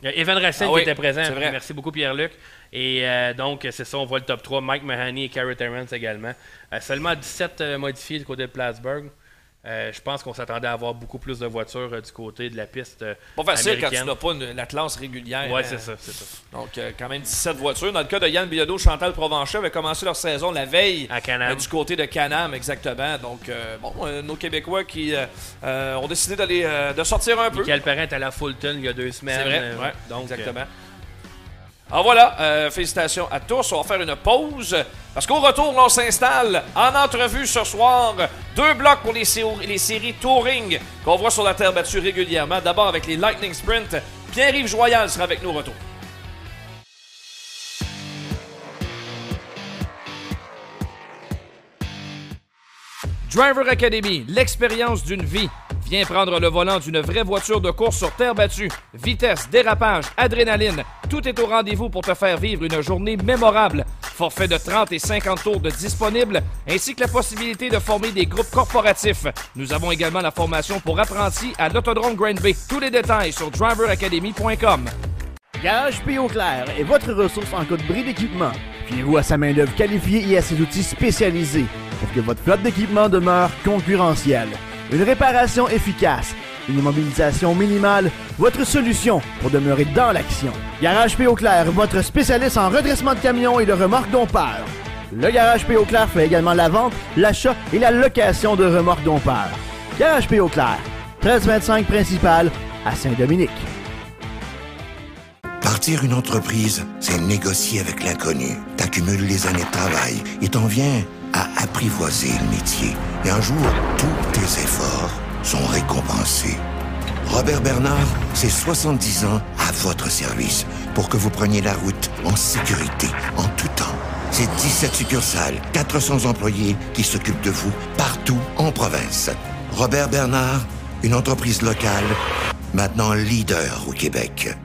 Y a Evan Racine Ah qui oui, était présent. c'est vrai. Merci beaucoup, Pierre-Luc. Et euh, donc, c'est ça, on voit le top 3. Mike Mahoney et Carrot Terrence également. Euh, seulement 17 euh, modifiés du côté de Plattsburgh. Euh, je pense qu'on s'attendait à avoir beaucoup plus de voitures euh, du côté de la piste euh, Pas facile quand tu n'as pas une- la classe régulière. Hein. c'est ça, c'est ça. Donc, quand même 17 voitures. Dans le cas de Yann Bilodeau, Chantal Provencher avait commencé leur saison la veille À Can-Am. du côté de Canam, exactement. Donc, bon, nos Québécois qui ont décidé d'aller de sortir un peu. Michael est à la Fulton il y a deux semaines. C'est vrai, ouais, donc, exactement. Alors voilà, euh, félicitations à tous. On va faire une pause parce qu'au retour, on s'installe en entrevue ce soir. Deux blocs pour les, sé- les séries Touring qu'on voit sur la terre battue régulièrement. D'abord avec les Lightning Sprint. Pierre-Yves Joyal sera avec nous au retour. Driver Academy, l'expérience d'une vie. Viens prendre le volant d'une vraie voiture de course sur terre battue. Vitesse, dérapage, adrénaline, tout est au rendez-vous pour te faire vivre une journée mémorable. Forfait de 30 et 50 tours de ainsi que la possibilité de former des groupes corporatifs. Nous avons également la formation pour apprentis à l'Autodrome Grand Bay. Tous les détails sur driveracademy.com. Garage P. Clair est votre ressource en cas de bris d'équipement. Fiez-vous à sa main-d'œuvre qualifiée et à ses outils spécialisés pour que votre flotte d'équipement demeure concurrentielle. Une réparation efficace, une immobilisation minimale, votre solution pour demeurer dans l'action. Garage P. Clair, votre spécialiste en redressement de camions et de remorques dompeurs. Le Garage P. Clair fait également la vente, l'achat et la location de remorques dompeurs. Garage P. Clair, 1325 principal à Saint-Dominique. Partir une entreprise, c'est négocier avec l'inconnu. T'accumules les années de travail et t'en viens à apprivoiser le métier. Et un jour, tous tes efforts sont récompensés. Robert Bernard, c'est 70 ans à votre service pour que vous preniez la route en sécurité, en tout temps. C'est 17 succursales, 400 employés qui s'occupent de vous partout en province. Robert Bernard, une entreprise locale, maintenant leader au Québec.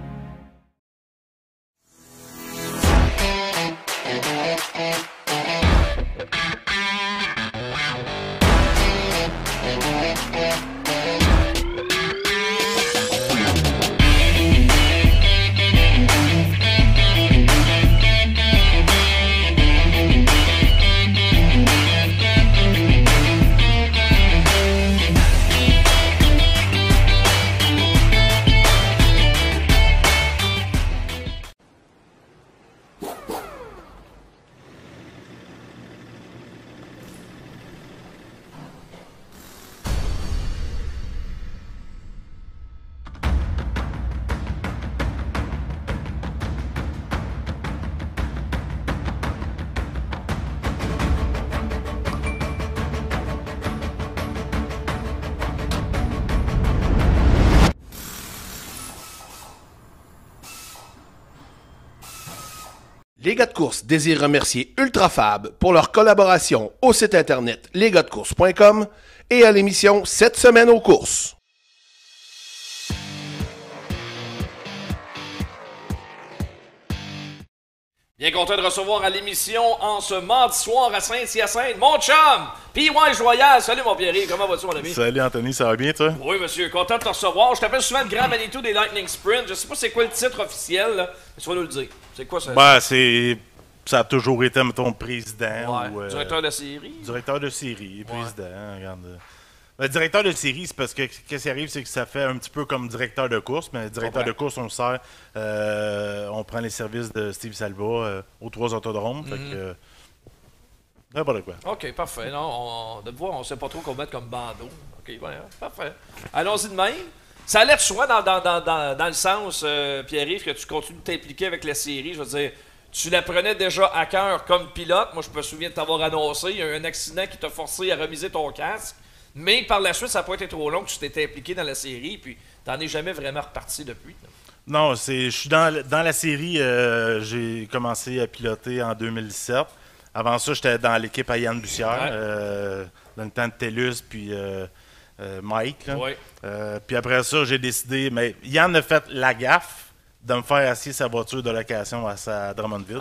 Désirent remercier Ultrafab pour leur collaboration au site internet lesgars-de-course.com et à l'émission Cette semaine aux courses. Bien content de recevoir à l'émission en ce mardi soir à Saint-Hyacinthe, mon chum, P.Y. Joyal. Salut mon Pierre, comment vas-tu mon ami? Salut Anthony, ça va bien toi? Oui monsieur, content de te recevoir. Je t'appelle souvent le grand Manitou des Lightning Sprint. Je sais pas c'est quoi le titre officiel, là, mais tu vas nous le dire. C'est quoi ça? Ben, c'est. Ça a toujours été, mettons, président Ouais, ou. euh, Directeur de série. directeur de série, président. Regarde. Le directeur de série, c'est parce que qu'est-ce qui arrive, c'est que ça fait un petit peu comme directeur de course, mais directeur de course, on le sert, euh, on prend les services de Steve Salva euh, aux trois autodromes. Fait Mhm. que, n'importe quoi. OK, parfait. Non, on, de voir, on sait pas trop quoi mettre comme bandeau. OK, ouais, parfait. Allons-y de même. Ça allait de soi dans, dans, dans, dans, le sens, euh, Pierre-Yves, que tu continues de t'impliquer avec la série. Je veux dire, tu la prenais déjà à cœur comme pilote. Moi, je me souviens de t'avoir annoncé. Il y a eu un accident qui t'a forcé à remiser ton casque. Mais par la suite, ça n'a pas été trop long que tu t'étais impliqué dans la série. Puis, t'en es jamais vraiment reparti depuis. Non, c'est, je suis dans, dans la série, euh, j'ai commencé à piloter en 2017. Avant ça, j'étais dans l'équipe à Yann Bussière, Ouais. euh, dans le temps de TELUS, puis euh, Mike. là. Ouais. Puis après ça, j'ai décidé, mais Yann a fait la gaffe de me faire assis sa voiture de location à, sa, Drummondville.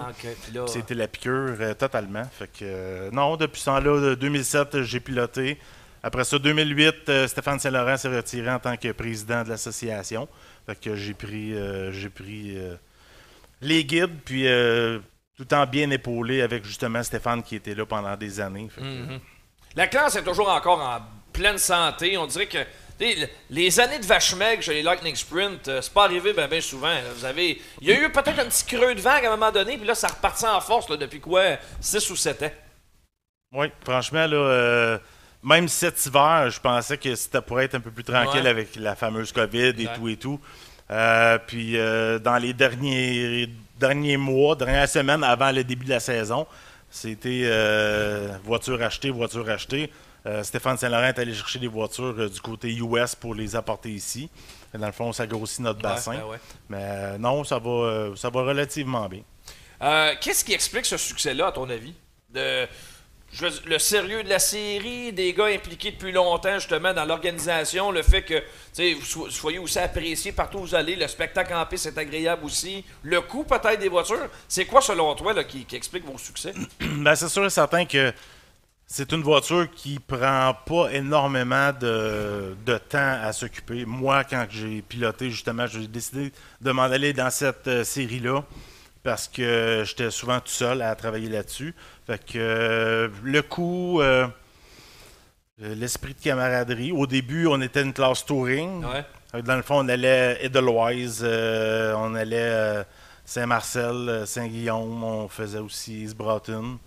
Là, C'était la piqûre euh, totalement. Fait que, euh, non, depuis ce temps-là, de 2007, j'ai piloté. Après ça, 2008, euh, Stéphane Saint-Laurent s'est retiré en tant que président de l'association. Fait que j'ai pris, euh, j'ai pris euh, les guides, puis euh, tout en bien épaulé avec justement Stéphane qui était là pendant des années. Fait que, Mhm. La classe est toujours encore en pleine santé. On dirait que les années de vache maigre chez les Lightning Sprint, euh, c'est pas arrivé bien ben souvent. là. Vous avez, il y a eu peut-être un petit creux de vague à un moment donné, puis là, ça repartit en force là, depuis quoi 6 ou 7 ans. Oui, franchement, là, euh, même cet hiver, je pensais que c'était pour être un peu plus tranquille Ouais. avec la fameuse COVID et Ouais. tout et tout. Euh, puis euh, dans les derniers, derniers mois, dernières semaines avant le début de la saison, c'était voiture achetée, voiture achetée. Euh, Stéphane Saint-Laurent est allé chercher des voitures euh, du côté US pour les apporter ici. Dans le fond, ça grossit notre bassin. Ouais, ouais. Mais euh, non, ça va, ça va relativement bien. Qu'est-ce qui explique ce succès-là, à ton avis? De, je Le sérieux de la série, des gars impliqués depuis longtemps, justement, dans l'organisation, le fait que tu sais, vous so- soyez aussi apprécié partout où vous allez, le spectacle en piste est agréable aussi, le coût peut-être des voitures. C'est quoi, selon toi, là, qui, qui explique vos succès? Ben, c'est sûr et certain que c'est une voiture qui prend pas énormément de, de temps à s'occuper. Moi, quand j'ai piloté, justement, j'ai décidé de m'en aller dans cette euh, série-là parce que j'étais souvent tout seul à travailler là-dessus. Fait que euh, le coût, euh, l'esprit de camaraderie. Au début, on était une classe touring. Ouais. Dans le fond, on allait Edelweiss, euh, on allait Saint-Marcel, Saint-Guillaume, on faisait aussi East Broughton.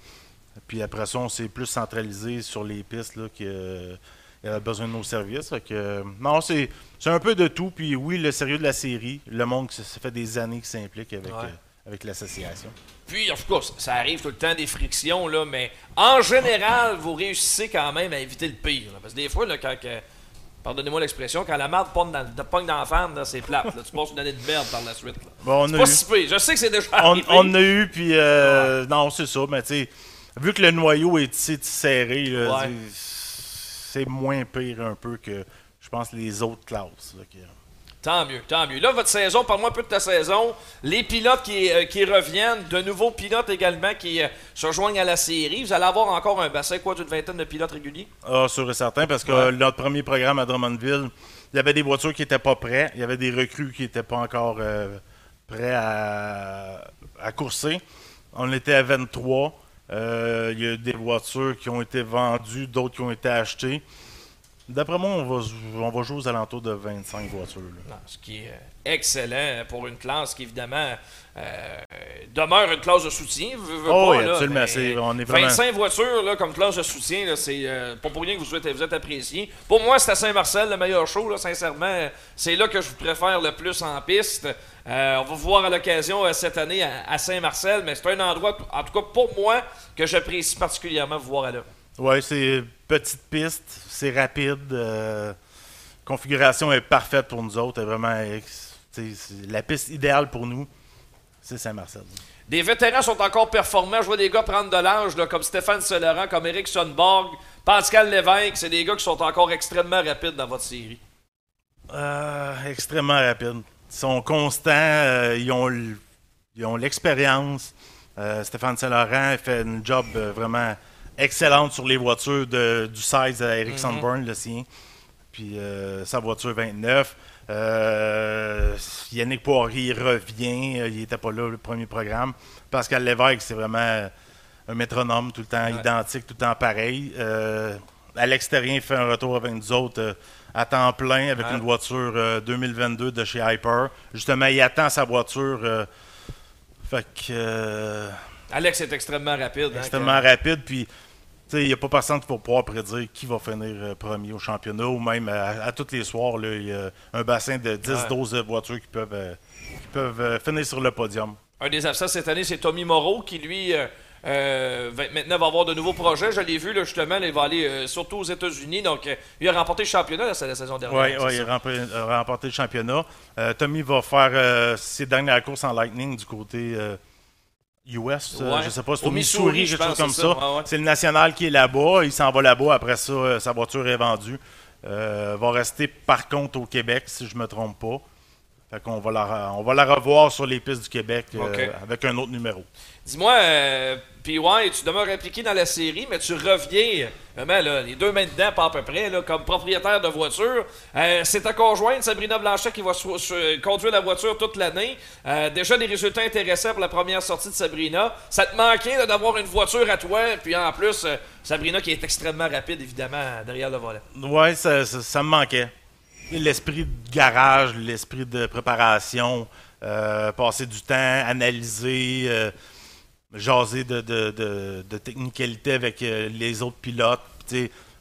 Puis après ça, on s'est plus centralisé sur les pistes là, que, euh, y avait besoin de nos services. Que, euh, non, c'est c'est un peu de tout. Puis oui, le sérieux de la série, le monde, ça, fait des années qu'il s'implique avec, Ouais. euh, avec l'association. Puis, en tout cas, ça- arrive tout le temps des frictions, là, mais en général, vous réussissez quand même à éviter le pire. là. parce que des fois, là, quand. Pardonnez-moi l'expression, quand la marde pogne dans, pogne dans la là, c'est plate. là. tu passes une année de merde par la suite. Bon, on C'est a pas eu- si pire. Je sais que c'est déjà on, arrivé. on a eu, puis euh, non, c'est ça, mais tu sais, vu que le noyau est serré, là, Ouais. c'est- moins pire un peu que, je pense, les autres classes. là, Tant mieux, tant mieux. Là, votre saison, parle-moi un peu de ta saison. Les pilotes qui, euh, qui reviennent, de nouveaux pilotes également qui euh, se rejoignent à la série. Vous allez avoir encore un bassin, quoi, d'une vingtaine de pilotes réguliers? Ah, sûr et certain, parce que Ouais. euh, notre premier programme à Drummondville, il y avait des voitures qui n'étaient pas prêtes, il y avait des recrues qui n'étaient pas encore euh, prêts à, à courser. On était à 23. Euh, il y a des voitures qui ont été vendues, d'autres qui ont été achetées. D'après moi, on va, on va jouer aux alentours de 25 voitures. là. Non, ce qui est euh, excellent pour une classe qui, évidemment, euh, demeure une classe de soutien. veux, veux Oh pas, oui, là, absolument, on est vraiment- 25 voitures là, comme classe de soutien, c'est euh, pas pour rien que vous êtes, vous êtes apprécié. Pour moi, c'est à Saint-Marcel le meilleur show, là, sincèrement. C'est là que je vous préfère le plus en piste. Euh, on va vous voir à l'occasion euh, cette année à, à Saint-Marcel, mais c'est un endroit, en tout cas pour moi, que j'apprécie particulièrement vous voir là. Ouais, c'est petite piste, c'est rapide. euh, configuration est parfaite pour nous autres. est vraiment la piste idéale pour nous, c'est Saint-Marcel. Des vétérans sont encore performants. Je vois des gars prendre de l'âge, comme Stéphane Soleran, comme Eric Sonborg, Pascal Lévesque. C'est des gars qui sont encore extrêmement rapides dans votre série. Euh, extrêmement rapide. Ils sont constants, euh, ils ont l'expérience. Euh, Stéphane Saint-Laurent fait une job vraiment excellente sur les voitures de- du 16 à Eric Sandburn, le sien. Puis euh, sa voiture 29. Euh, Yannick Poirier revient. euh, Il n'était pas là le premier programme. Pascal Lévesque, c'est vraiment un métronome, tout le temps Ouais. identique, tout le temps pareil. Euh, Alex Terrien fait un retour avec nous autres euh, à temps plein avec Ouais. une voiture euh, 2022 de chez Hyper. Justement, il attend sa voiture. euh, fait que. euh, Alex est extrêmement rapide. hein, extrêmement rapide. Puis, il n'y a pas personne qui va pouvoir prédire qui va finir euh, premier au championnat ou même à, à tous les soirs. là, Il y a un bassin de 10-12 voitures qui peuvent, euh, qui peuvent euh, finir sur le podium. Un des absents cette année, c'est Tommy Moreau qui, lui, euh, euh, maintenant va avoir de nouveaux projets. Je l'ai vu, là, justement, là, il va aller euh, surtout aux États-Unis. Donc, euh, il a remporté le championnat la, la saison dernière. Oui, ouais, il a remporté, le championnat. Euh, Tommy va faire euh, ses dernières courses en Lightning du côté US. euh, je sais pas, c'est Au au Missouri, quelque chose comme ça. ça. Ouais, ouais. C'est le national qui est là-bas. Il s'en va là-bas. Après ça, euh, sa voiture est vendue. Euh, va rester par contre au Québec, si je me trompe pas. Fait qu'on va la, on va la revoir sur les pistes du Québec euh, avec un autre numéro. Dis-moi, euh, PY, tu demeures impliqué dans la série, mais tu reviens, vraiment, là, les deux mains dedans, pas à peu près, là, comme propriétaire de voiture. Euh, c'est ta conjointe, Sabrina Blanchet, qui va conduire la voiture toute l'année. Euh, déjà des résultats intéressants pour la première sortie de Sabrina. Ça te manquait d'avoir une voiture à toi, puis en plus, euh, Sabrina qui est extrêmement rapide, évidemment, derrière le volant. Ouais, ça, ça- ça me manquait. L'esprit de garage, l'esprit de préparation, euh, passer du temps, analyser, euh, jaser de, technicalité avec euh, les autres pilotes.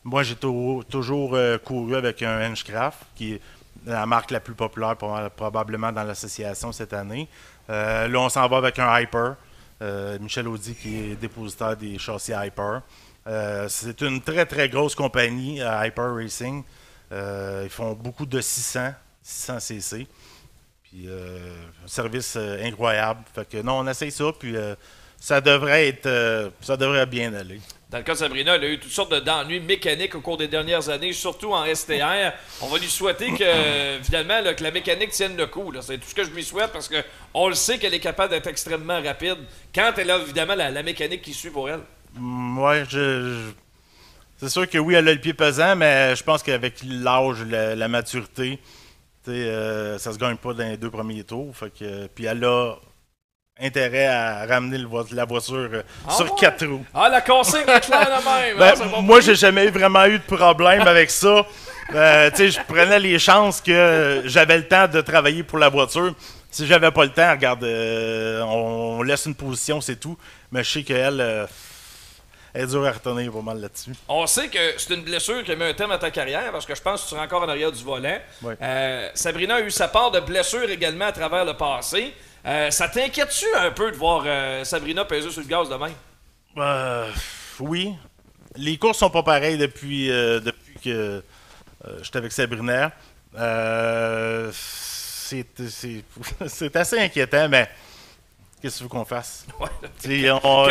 Moi, j'ai tou- toujours couru avec un Henchcraft, qui est la marque la plus populaire proba- probablement dans l'association cette année. Là, on s'en va avec un Hyper. Michel Audi, qui est dépositaire des châssis Hyper. C'est une très très grosse compagnie, Hyper Racing. Euh, ils font beaucoup de 600, 600 cc. Puis euh, un service euh, incroyable. Fait que non, on essaye ça, puis ça devrait être, ça devrait bien aller. Dans le cas de Sabrina, elle a eu toutes sortes de- d'ennuis mécaniques au cours des dernières années, surtout en STR. On va lui souhaiter que, finalement, là, que la mécanique tienne le coup. C'est tout ce que je lui souhaite parce que on le sait qu'elle est capable d'être extrêmement rapide quand elle a évidemment la, la mécanique qui suit pour elle. Mm, Ouais, je, je- c'est sûr que oui, elle a le pied pesant, mais je pense qu'avec l'âge, la, la maturité, tu sais, euh, ça se gagne pas dans les deux premiers tours. Fait que, puis elle a intérêt à ramener le vo- la voiture euh, Ah sur ouais? quatre roues. Ah, la consigne est claire même. Ben, hein, ça moi, j'ai jamais vraiment eu de problème avec ça. Euh, je prenais les chances que j'avais le temps de travailler pour la voiture. Si j'avais pas le temps, regarde, euh, on laisse une position, c'est tout. Mais je sais qu'elle, elle est dure à retenir pas mal là-dessus. On sait que c'est une blessure qui a mis un thème à ta carrière parce que je pense que tu seras encore en arrière du volant. Euh, Sabrina a eu sa part de blessures également à travers le passé. Euh, ça t'inquiète-tu un peu de voir euh, Sabrina peser sur le gaz demain? Euh, oui. Les courses sont pas pareilles depuis, depuis que j'étais avec Sabrina. C'est assez inquiétant, mais qu'est-ce que tu veux qu'on fasse? Ouais. Tu on, on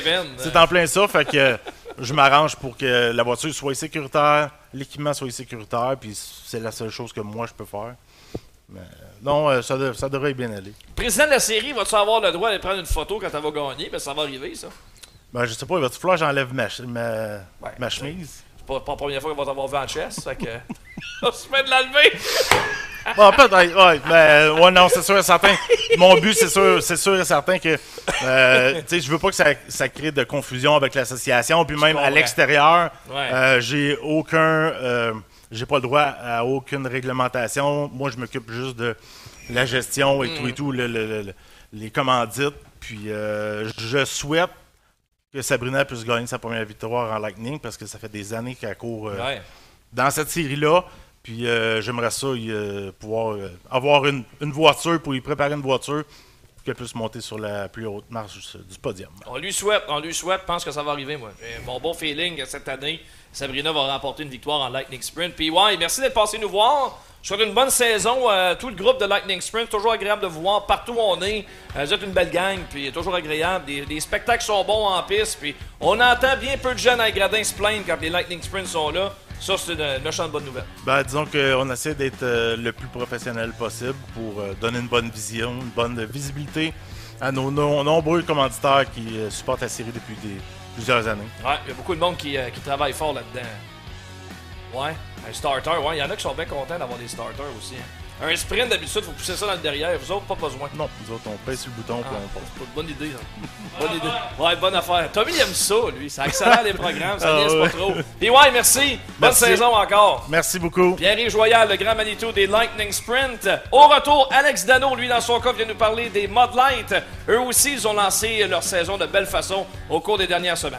veines. C'est en plein ça, fait que je m'arrange pour que la voiture soit sécuritaire, l'équipement soit sécuritaire, puis c'est la seule chose que moi je peux faire. Mais non, euh, ça, de- ça devrait bien aller. Président de la série, vas-tu avoir le droit de prendre une photo quand elle va gagner? Ben, ça va arriver, ça. Ben, je sais pas, il va-tu falloir que j'enlève ma, ch- ma, Ouais. ma chemise? Pas, pas la première fois qu'on va t'avoir vu en chest, fait que... on se met de l'enlever! Bon, peut-être, ouais, mais ouais, non, c'est sûr et certain. Mon but, c'est sûr, c'est sûr et certain que, euh, tu sais, je veux pas que ça, ça crée de confusion avec l'association, puis même à l'extérieur, Ouais. euh, j'ai aucun, euh, j'ai pas le droit à aucune réglementation. Moi, je m'occupe juste de la gestion et Mm. tout et tout, le- le- le- les commandites. Puis, euh, je souhaite que Sabrina puisse gagner sa première victoire en Lightning parce que ça fait des années qu'elle court. euh, Ouais. dans cette série-là. Puis euh, j'aimerais ça y, euh, pouvoir avoir une, une voiture pour y préparer une voiture pour qu'elle puisse monter sur la plus haute marche du, podium. On lui souhaite, on lui souhaite, je pense que ça va arriver, moi. Mon bon feeling cette année, Sabrina va remporter une victoire en Lightning Sprint. Puis ouais, merci d'être passé nous voir. Je souhaite une bonne saison à tout le groupe de Lightning Sprint. Toujours agréable de vous voir partout où on est. Euh, Vous êtes une belle gang, puis toujours agréable. Des, des spectacles sont bons en piste, puis on entend bien peu de jeunes à gradins se plaindre quand les Lightning Sprint sont là. Ça, c'est une méchante bonne nouvelle. Ben, disons qu'on essaie d'être euh, le plus professionnel possible pour euh, donner une bonne vision, une bonne visibilité à nos, nos nombreux commanditaires qui euh, supportent la série depuis des, plusieurs années. Ouais, il y a beaucoup de monde qui, euh, qui travaille fort là-dedans. Ouais, un starter, ouais, il y en a qui sont bien contents d'avoir des starters aussi. hein. Un sprint, d'habitude, faut pousser ça dans le derrière. Vous autres, pas besoin. Non, nous autres, on pèse sur le bouton Ah, puis on pas une bonne idée, ça. Bonne idée. Ouais, bonne affaire. Tommy, il aime ça, lui. Ça accélère les programmes, ça Ah, niaise ouais. pas trop. Puis ouais, merci. Bonne Merci. saison encore. Merci beaucoup. Pierre-Yves Joyal, le grand Manitou des Lightning Sprint. Au retour, Alex Dano, lui, dans son cas, vient nous parler des Mud Light. Eux aussi, ils ont lancé leur saison de belle façon au cours des dernières semaines.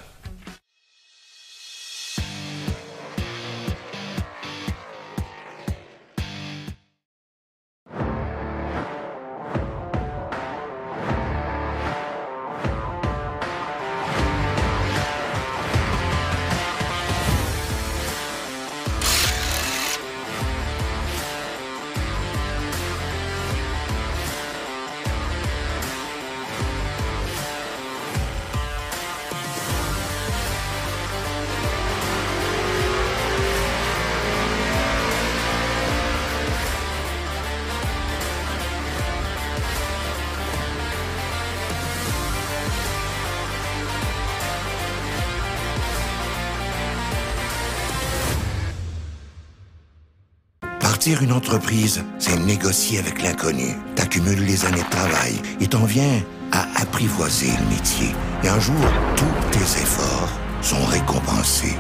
Une entreprise, c'est négocier avec l'inconnu. T'accumules les années de travail et t'en viens à apprivoiser le métier. Et un jour, tous tes efforts sont récompensés.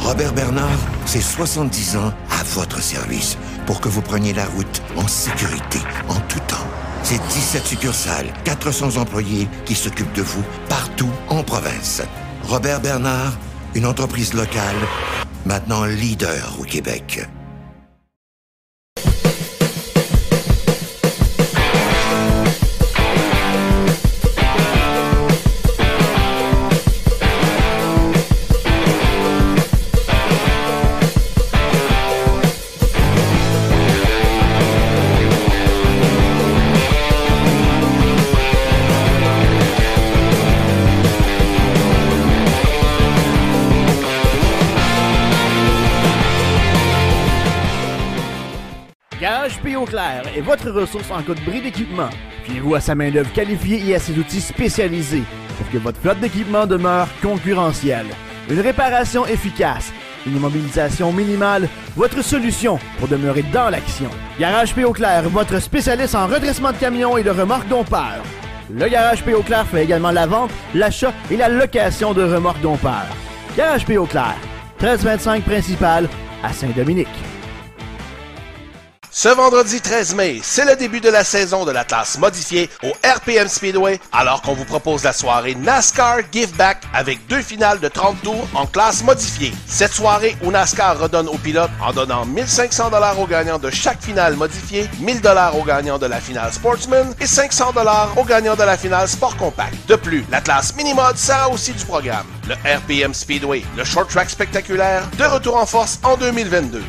Robert Bernard, c'est 70 ans à votre service pour que vous preniez la route en sécurité, en tout temps. C'est 17 succursales, 400 employés qui s'occupent de vous partout en province. Robert Bernard, une entreprise locale, maintenant leader au Québec. Garage P. Clair est votre ressource en cas de bris d'équipement. Fiez-vous à sa main-d'œuvre qualifiée et à ses outils spécialisés pour que votre flotte d'équipement demeure concurrentielle. Une réparation efficace, une immobilisation minimale, votre solution pour demeurer dans l'action. Garage P. Clair, votre spécialiste en redressement de camions et de remorques dompeurs. Le Garage P. Clair fait également la vente, l'achat et la location de remorques dompeurs. Garage P. Clair, 1325 principal à Saint-Dominique. Ce vendredi 13 mai, c'est le début de la saison de la classe modifiée au RPM Speedway, alors qu'on vous propose la soirée NASCAR Give Back avec deux finales de 30 tours en classe modifiée. Cette soirée où NASCAR redonne aux pilotes en donnant 1500 dollars aux gagnants de chaque finale modifiée, 1000 dollars aux gagnants de la finale Sportsman et 500 dollars aux gagnants de la finale Sport Compact. De plus, la classe Minimod sera aussi du programme. Le RPM Speedway, le short track spectaculaire, de retour en force en 2022.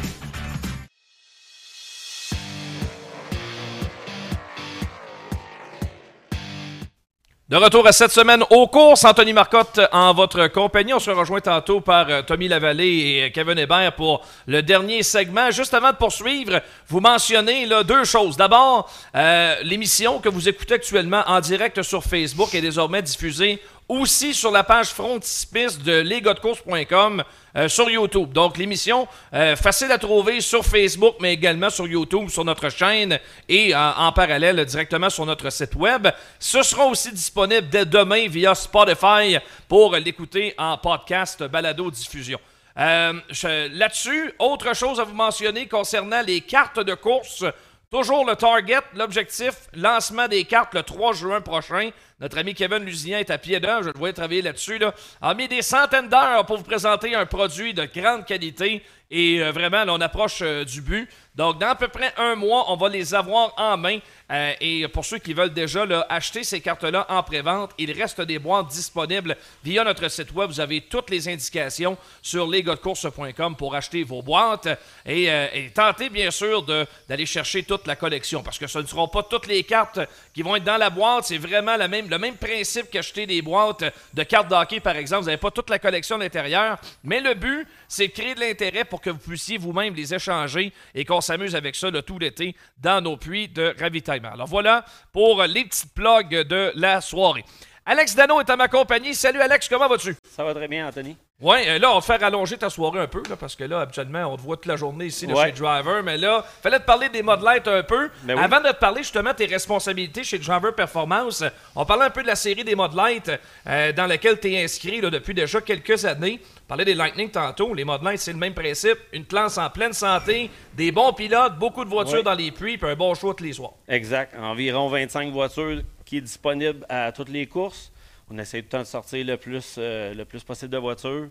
De retour à cette semaine aux courses, Anthony Marcotte en votre compagnie. On se rejoint tantôt par euh, Tommy Lavallée et euh, Kevin Hébert pour le dernier segment. Juste avant de poursuivre, vous mentionnez deux choses. D'abord, euh, l'émission que vous écoutez actuellement en direct sur Facebook est désormais diffusée aussi sur la page frontispice de lesgodcourse.com euh, sur YouTube. Donc, l'émission, euh, facile à trouver sur Facebook, mais également sur YouTube, sur notre chaîne et euh, en parallèle directement sur notre site web. Ce sera aussi disponible dès demain via Spotify pour l'écouter en podcast balado-diffusion. Euh, je- Là-dessus, autre chose à vous mentionner concernant les cartes de course. Toujours le target, l'objectif, lancement des cartes le 3 juin prochain. Notre ami Kevin Lusignan est à pied d'œuvre, je le vois travailler là-dessus. Là. A mis des centaines d'heures pour vous présenter un produit de grande qualité et euh, vraiment, là, on approche euh, du but. Donc, dans à peu près un mois, on va les avoir en main. Euh, et pour ceux qui veulent déjà là, acheter ces cartes-là en pré-vente, il reste des boîtes disponibles via notre site web. Vous avez toutes les indications sur lesgodcourse.com pour acheter vos boîtes et, euh, et tentez bien sûr d'aller chercher toute la collection parce que ce ne seront pas toutes les cartes qui vont être dans la boîte. C'est vraiment la même, le même principe qu'acheter des boîtes de cartes d'hockey, par exemple. Vous n'avez pas toute la collection à l'intérieur, mais le but, c'est de créer de l'intérêt pour que vous puissiez vous-même les échanger et qu'on s'amuse avec ça le tout l'été dans nos puits de ravitaillement. Alors voilà pour les petites plugs de la soirée. Alex Dano est à ma compagnie. Salut Alex, comment vas-tu? Ça va très bien, Anthony. Ouais, euh, là, on va te faire allonger ta soirée un peu, là, parce que là, habituellement, on te voit toute la journée ici là, Ouais. chez Driver, mais là, fallait te parler des Mod Light un peu. Ben oui. Avant de te parler justement de tes responsabilités chez Driver Performance, on parlait un peu de la série des Mod Light euh, dans laquelle tu es inscrit là, depuis déjà quelques années. On parlait des Lightning tantôt. Les Mod Light, c'est le même principe. Une classe en pleine santé, des bons pilotes, beaucoup de voitures dans les puits, puis un bon choix tous les soirs. Exact. Environ 25 voitures qui est disponible à toutes les courses. On essaie tout le temps de sortir le plus, euh, le plus possible de voitures.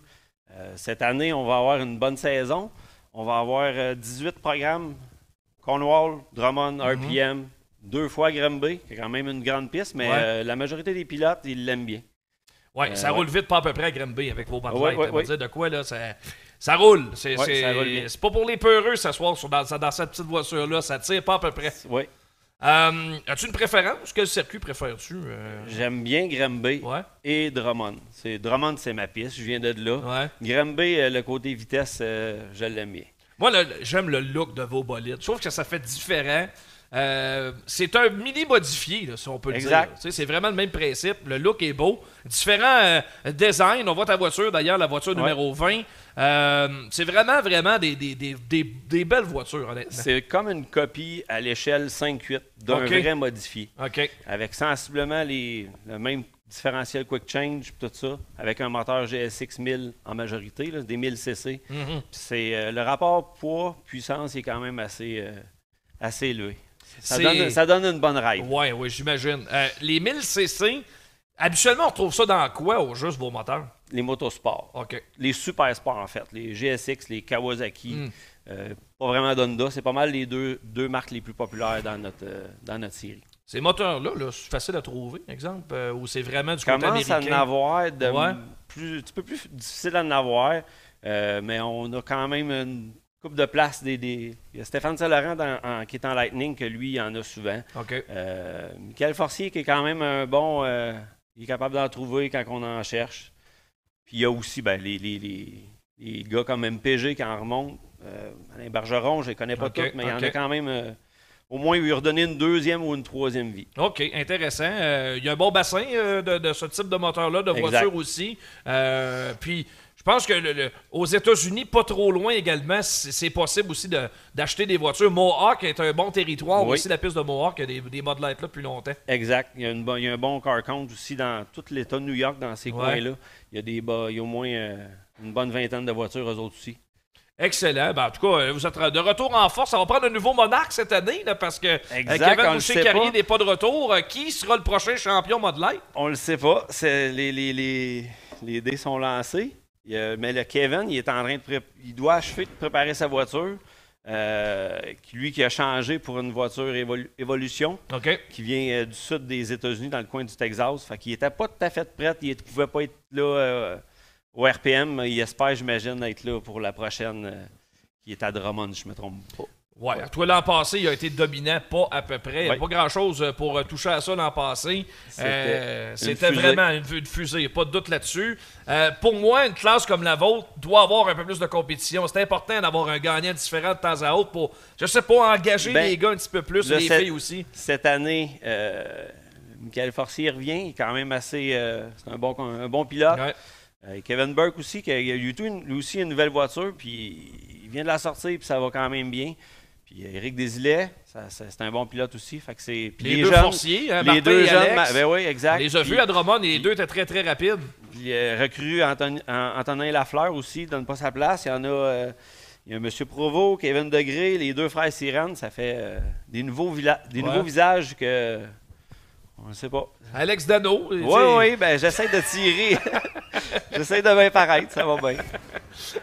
Euh, cette année, on va avoir une bonne saison. On va avoir euh, 18 programmes. Cornwall, Drummond, RPM, deux fois Granby, qui est quand même une grande piste, mais Ouais. euh, la majorité des pilotes, ils l'aiment bien. Euh, ça ouais. roule vite, pas à peu près à Granby avec vos Mod Ouais, ouais, de quoi, là, ça, ça roule. C'est pas pour les peureux s'asseoir dans, dans cette petite voiture-là. Ça tire pas à peu près. Oui. Euh, As-tu une préférence? Quel circuit préfères-tu? euh? J'aime bien Granby Ouais, et Drummond. Drummond, c'est ma piste. Je viens de là. ouais. Granby, euh, le côté vitesse, euh, je l'aime bien. Moi, j'aime le look de vos bolides. Je trouve que ça fait différent. Euh, c'est un mini modifié, là, si on peut le Exact. dire. C'est vraiment le même principe. Le look est beau. Différent euh, design. On voit ta voiture, d'ailleurs, la voiture Ouais. numéro 20. Euh, c'est vraiment, vraiment des, des, des, des, belles voitures, honnêtement. C'est comme une copie à l'échelle 5-8 d'un vrai modifié. OK. Avec sensiblement les, le même différentiel quick change tout ça, avec un moteur GSX 1000 en majorité, là, des 1000 cc. Mhm. C'est, le rapport poids-puissance est quand même assez, assez élevé. Ça donne, ça donne une bonne ride. Ouais, ouais, j'imagine. Euh, les 1000 cc, habituellement, on retrouve ça dans quoi au juste vos moteurs? Les motosports. OK. Les super sports, en fait. Les GSX, les Kawasaki. Mm. euh, pas vraiment d'Honda. C'est pas mal les deux, deux marques les plus populaires dans notre, euh, dans notre série. Ces moteurs-là, là, c'est facile à trouver, exemple, euh, ou c'est vraiment du côté commence à en américain? avoir de Ouais. plus, un petit peu plus difficile à en avoir, mais on a quand même une coupe de place. Des, des- Il y a Stéphane Saint-Laurent qui est en Lightning, que lui, il en a souvent. OK. Euh, Michael Forcier, qui est quand même un bon. euh, il est capable d'en trouver quand on en cherche. Puis il y a aussi ben, les, les, les, les gars comme MPG qui en remontent. Euh, Alain Bergeron, je ne les connais pas Ok, tous, mais il y en a quand même. au moins, lui redonner une deuxième ou une troisième vie. OK, intéressant. Euh, Il y a un bon bassin euh, de, de ce type de moteur-là, de Exact. voiture aussi. Euh, puis, pense que le- le- aux États-Unis, pas trop loin également, c'est possible aussi de- d'acheter des voitures. Mohawk est un bon territoire Oui. aussi, la piste de Mohawk, il y a des, des Mod Light là depuis longtemps. Exact. Il y, a une bo- il y a un bon car count aussi dans tout l'État de New York, dans ces Ouais. coins-là. Il y a des il y a au moins euh, une bonne vingtaine de voitures, eux autres aussi. Excellent. Ben, en tout cas, euh, vous êtes de retour en force. Ça va prendre un nouveau monarque cette année, là, parce que euh, Exact, Kevin on Boucher-Carrier n'est pas de retour. Qui sera le prochain champion Mod Light? On le sait pas. C'est- les, les, les, les dés sont lancés. Il mais le Kevin, il est en train de pré- il doit achever de préparer sa voiture. euh, lui qui a changé pour une voiture évolu- Evolution OK. qui vient euh, du sud des États-Unis, dans le coin du Texas. Fait qu'il était pas tout à fait prêt. Il ne pouvait pas être là euh, au RPM. Il espère, j'imagine, être là pour la prochaine qui est à Drummond, je me trompe pas. Ouais, toi l'an passé, il a été dominant, pas à peu près. Il n'y a Ouais. pas grand-chose euh, pour euh, toucher à ça l'an passé. C'était Euh, une C'était fusée. vraiment une, une fusée, pas de doute là-dessus. Euh, pour moi, une classe comme la vôtre doit avoir un peu plus de compétition. C'est important d'avoir un gagnant différent de temps à autre pour, je sais pas, engager Ben, les gars un petit peu plus, les filles aussi. Cette année, euh, Michael Forcier revient. Il est quand même assez. c'est un bon, un bon pilote. Ouais. Kevin Burke aussi, qui a, eu tout une- lui aussi une nouvelle voiture, puis il vient de la sortir, puis ça va quand même bien. Puis euh, Éric Desilets, c'est un bon pilote aussi. Fait que c'est, puis Les, deux jeunes- forciers, hein, les Martin deux et jeunes, Alex. ben oui, exact. Les a vus à Drummond et les deux étaient très très rapides. puis, euh, recrue Anthony- Antonin Lafleur aussi, donne pas sa place. Il y en a, euh, il y a M. Provost, Kevin Degré, les deux frères Sirène. Ça fait euh, des, nouveaux, vila- des Ouais. nouveaux visages que. On ne sait pas. Alex Dano. sais, Oui, oui, ben j'essaie de tirer. j'essaie de bien paraître, ça va bien.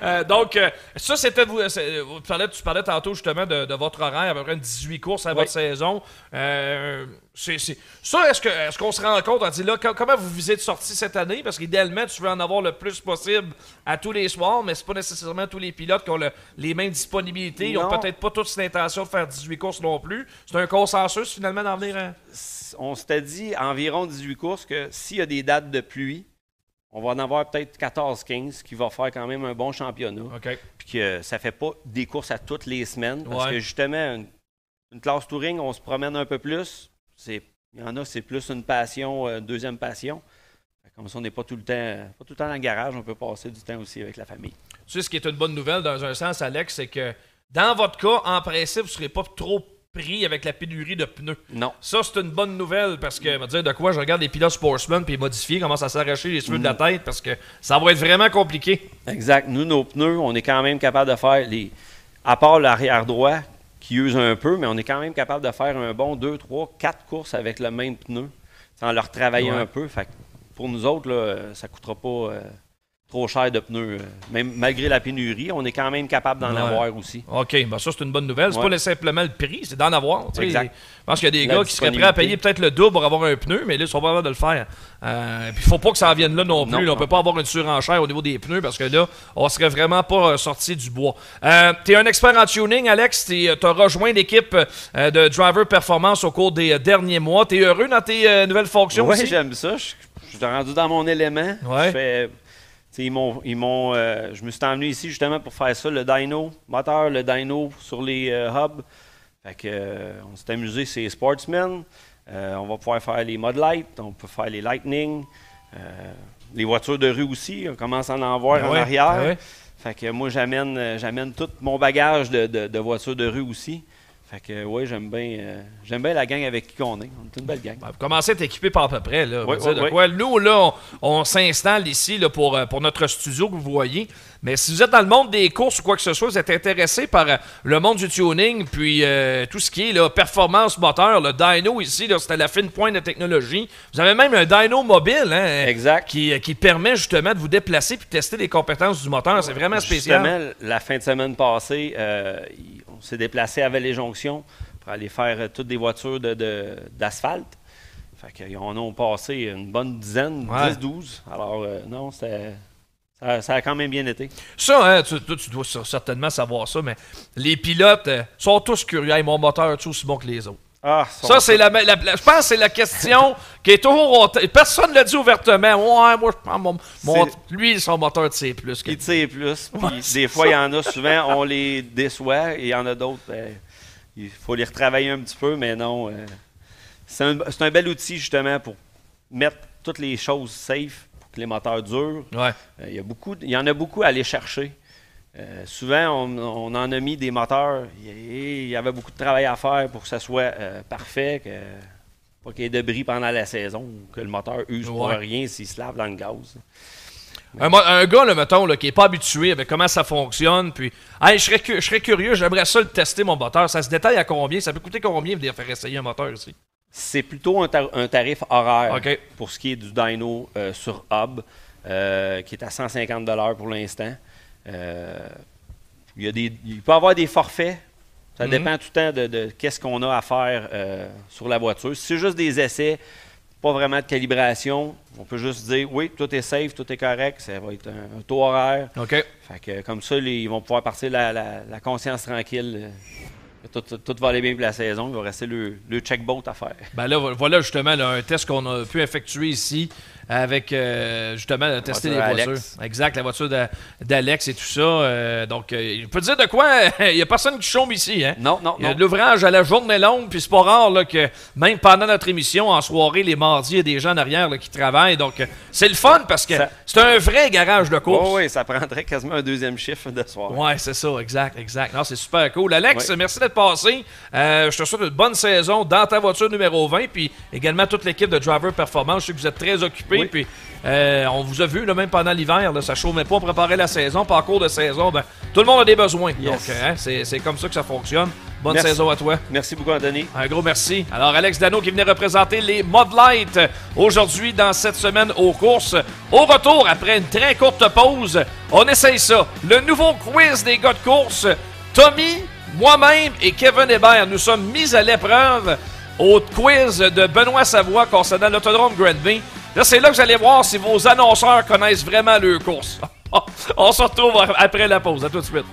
Euh, donc, euh, ça, c'était. Vous, c'est- vous parlais, tu parlais tantôt justement de, de votre horaire, à peu près 18 courses à Oui. votre saison. Euh, c'est, c'est- ça, est-ce, que, est-ce qu'on se rend compte, on dit là, co- comment vous visez de sortie cette année? Parce qu'idéalement, tu veux en avoir le plus possible à tous les soirs, mais c'est pas nécessairement tous les pilotes qui ont le- les mêmes disponibilités. Ils ont peut-être pas tous l'intention de faire 18 courses non plus. C'est un consensus finalement d'en venir à. On s'était dit environ 18 courses que s'il y a des dates de pluie, on va en avoir peut-être 14-15, qui va faire quand même un bon championnat. OK. Puis que ça fait pas des courses à toutes les semaines. Parce Ouais. que justement, une, une classe touring, on se promène un peu plus. C'est- Il y en a, c'est plus une passion, euh, deuxième passion. Comme ça, on n'est pas tout le temps pas tout le temps dans le garage, on peut passer du temps aussi avec la famille. Tu sais, ce qui est une bonne nouvelle dans un sens, Alex, c'est que dans votre cas, en principe, vous ne serez pas trop pris avec la pénurie de pneus. Non. Ça, c'est une bonne nouvelle parce que, me dire de quoi, je regarde les pilotes sportsmen puis modifiés commencent à s'arracher les cheveux de la Mm. tête parce que ça va être vraiment compliqué. Exact. Nous, nos pneus, on est quand même capable de faire les. À part l'arrière droit qui use un peu, mais on est quand même capable de faire un bon 2, 3, 4 courses avec le même pneu sans leur travailler Ouais. un peu. Fait que pour nous autres, là, ça ne coûtera pas euh, trop cher de pneus. euh. Même malgré la pénurie, on est quand même capable d'en Ouais. avoir aussi. OK, ben ça, c'est une bonne nouvelle. C'est Ouais. pas simplement le prix, c'est d'en avoir. Exact. Je pense qu'il y a des La gars qui seraient prêts à payer peut-être le double pour avoir un pneu, mais là, ils sont pas capables de le faire. Euh, puis il faut pas que ça en vienne là non plus. Non. là. on peut pas avoir une surenchère au niveau des pneus parce que là, on serait vraiment pas euh, sorti du bois. Euh, tu es un expert en tuning, Alex. Tu as rejoint l'équipe euh, de Driver Performance au cours des euh, derniers mois. Tu es heureux dans tes euh, nouvelles fonctions Oui, j'aime ça. Je, suis rendu dans mon élément. Ouais. Je fais- ils m'ont, ils m'ont, euh, je me suis emmené ici justement pour faire ça, le dyno, moteur, le dyno sur les euh, hubs. Fait que, euh, on s'est amusé, c'est Sportsman. On va pouvoir faire les Mod Light, on peut faire les Lightning, les voitures de rue aussi. On commence à en voir Ah en ouais, arrière. ah ouais. Fait que moi, j'amène, j'amène tout mon bagage de, de- de voitures de rue aussi. Fait que, oui, j'aime bien, euh, j'aime bien la gang avec qui on est. On est une belle gang. Ben, vous commencez à être équipé par à peu près. Là, Oui, dire quoi. Nous, là, on, on s'installe ici là, pour, euh, pour notre studio que vous voyez. Mais si vous êtes dans le monde des courses ou quoi que ce soit, vous êtes intéressé par euh, le monde du tuning, puis euh, tout ce qui est là, performance moteur, le dyno ici, à la fine pointe de technologie. Vous avez même un dyno mobile hein, Exact. qui, qui permet justement de vous déplacer puis de tester les compétences du moteur. C'est vraiment spécial. Justement, la fin de semaine passée, euh, s'est déplacé à Vallée-Jonction pour aller faire euh, toutes des voitures de- de- d'asphalte. fait qu'ils en ont passé une bonne dizaine, Ouais. 10-12. Alors, euh, non, c'était- ça, ça a quand même bien été. Ça, hein, tu, dois certainement savoir ça, mais les pilotes euh, sont tous curieux. Hey, mon moteur est aussi bon que les autres. Ah, Ça, c'est la, la- la- Je pense que c'est la question qui est toujours. Personne ne l'a dit ouvertement. Ouais, moi, je prends mon. lui, son moteur de C. Plus Il tire plus. Puis des fois, il y en a souvent, on les déçoit. Et il y en a d'autres, ben, il faut les retravailler un petit peu, mais non. euh, c'est un, un bel outil, justement, pour mettre toutes les choses safe pour que les moteurs durent. Ouais. Euh, il, y a beaucoup, il y en a beaucoup à aller chercher. Euh, souvent, on, on en a mis des moteurs. Il y- avait beaucoup de travail à faire pour que ça soit euh, parfait, que, pas qu'il y ait de bris pendant la saison, que le moteur use pour rien s'il se lave dans le gaz. Un, mo- un gars, là, mettons, là, qui n'est pas habitué avec comment ça fonctionne, puis. Hey, je serais, cu- je serais curieux, j'aimerais ça le tester, mon moteur. Ça se détaille à combien? Ça peut coûter combien de faire essayer un moteur ici? C'est plutôt un, tar- un tarif horaire pour ce qui est du dyno euh, sur Hub, euh, qui est à 150 pour l'instant. Euh, il, y a des, il peut y avoir des forfaits. Ça Mhm. dépend tout le temps de, de qu'est-ce qu'on a à faire euh, sur la voiture. Si c'est juste des essais, pas vraiment de calibration, on peut juste dire oui, tout est safe, tout est correct, ça va être un, un taux horaire. OK. Fait que, comme ça, les- ils vont pouvoir partir la, la- la conscience tranquille. euh, tout, tout va aller bien pour la saison. Il va rester le, le checkboat à faire. Ben là, voilà justement là, un test qu'on a pu effectuer ici avec euh, justement tester les voiture voitures. Exact, la voiture de- d'Alex et tout ça. Euh, donc, euh, je peux te dire de quoi? Il n'y a personne qui chôme ici. Hein? Non, non, Il y a non. de l'ouvrage à la journée longue, puis c'est pas rare là, que même pendant notre émission, en soirée, les mardis, il y a des gens en arrière là, qui travaillent. Donc, euh, c'est le fun parce que Ça- c'est un vrai garage de course. Oui, oui, ça prendrait quasiment un deuxième chiffre de soir. Ouais, c'est ça, exact, exact. Non, c'est super cool. Alex, merci d'être passé. Je te souhaite une bonne saison dans ta voiture numéro 20, puis également toute l'équipe de Driver Performance. Je sais que vous êtes très occupés, Oui. puis euh, on vous a vu, là, même pendant l'hiver, là, ça chauffait pas, on préparait la saison, en cours de saison, ben, tout le monde a des besoins. Yes. Donc, hein, c'est c'est comme ça que ça fonctionne. Bonne Merci. saison à toi. Merci beaucoup, Anthony. Un gros merci. Alors, Alex Dano qui venait représenter les Mod Light aujourd'hui dans cette semaine aux courses. Au retour, après une très courte pause, on essaye ça. Le nouveau quiz des gars de course. Tommy, moi-même et Kevin Hébert, nous sommes mis à l'épreuve au quiz de Benoît Savoie concernant l'autodrome Granby. Là, c'est là que vous allez voir si vos annonceurs connaissent vraiment leur course. on se retrouve après la pause. À tout de suite.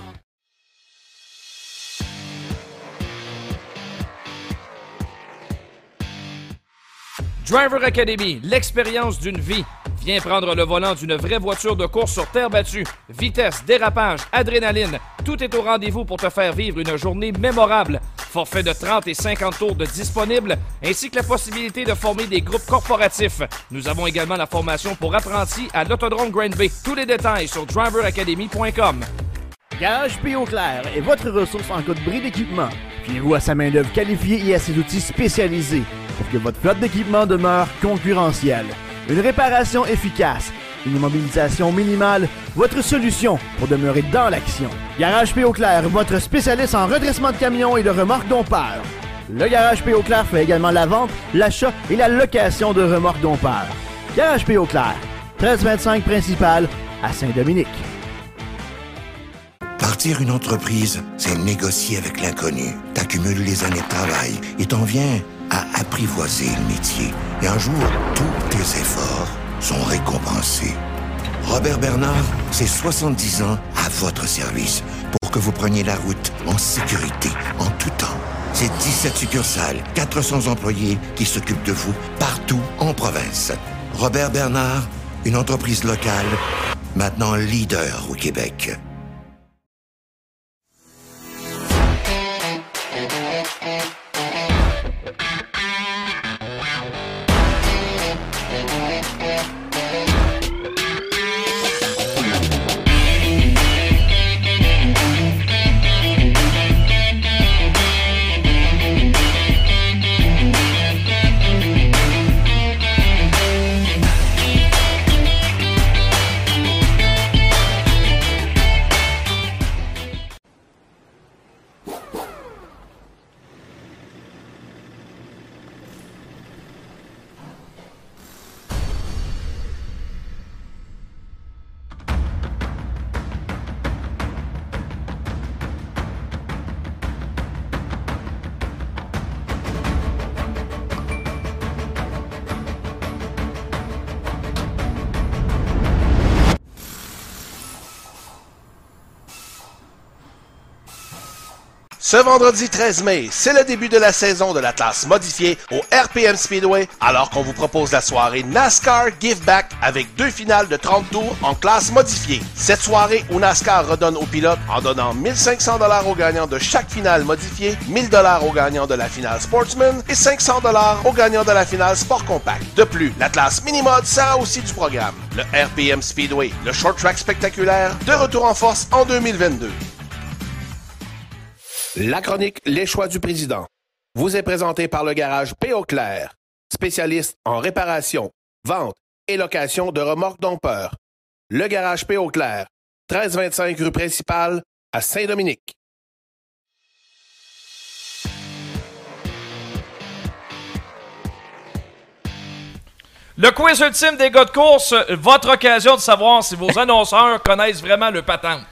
Driver Academy, l'expérience d'une vie. Viens prendre le volant d'une vraie voiture de course sur terre battue. Vitesse, dérapage, adrénaline, tout est au rendez-vous pour te faire vivre une journée mémorable. Forfait de 30 et 50 tours de disponible, ainsi que la possibilité de former des groupes corporatifs. Nous avons également la formation pour apprentis à l'Autodrome Grand Bay. Tous les détails sur driveracademy.com. Garage P. Clair est votre ressource en cas de bris d'équipement. Fiez-vous à sa main-d'œuvre qualifiée et à ses outils spécialisés pour que votre flotte d'équipement demeure concurrentielle. Une réparation efficace, une immobilisation minimale, votre solution pour demeurer dans l'action. Garage P. Clair, votre spécialiste en redressement de camions et de remorques dompeurs. Le Garage P. Clair fait également la vente, l'achat et la location de remorques dompeurs. Garage P. Clair, 1325 principal à Saint-Dominique. Partir une entreprise, c'est négocier avec l'inconnu. T'accumules les années de travail et t'en viens à apprivoiser le métier. Et un jour, tous tes efforts sont récompensés. Robert Bernard, c'est 70 ans à votre service pour que vous preniez la route en sécurité, en tout temps. C'est 17 succursales, 400 employés qui s'occupent de vous partout en province. Robert Bernard, une entreprise locale, maintenant leader au Québec. Ce vendredi 13 mai, c'est le début de la saison de la classe modifiée au RPM Speedway, alors qu'on vous propose la soirée NASCAR Give Back avec deux finales de 30 tours en classe modifiée. Cette soirée où NASCAR redonne aux pilotes en donnant 1500 dollars aux gagnants de chaque finale modifiée, 1000 dollars aux gagnants de la finale Sportsman et 500 dollars aux gagnants de la finale Sport Compact. De plus, la classe Minimod sera aussi du programme. Le RPM Speedway, le short track spectaculaire, de retour en force en 2022. La chronique Les choix du président vous est présentée par le garage P.O. Claire, spécialiste en réparation, vente et location de remorques dompeurs. Le garage P.O. Claire, 1325 rue principale à Saint-Dominique. Le quiz ultime des gars de course, votre occasion de savoir si vos annonceurs connaissent vraiment le patente.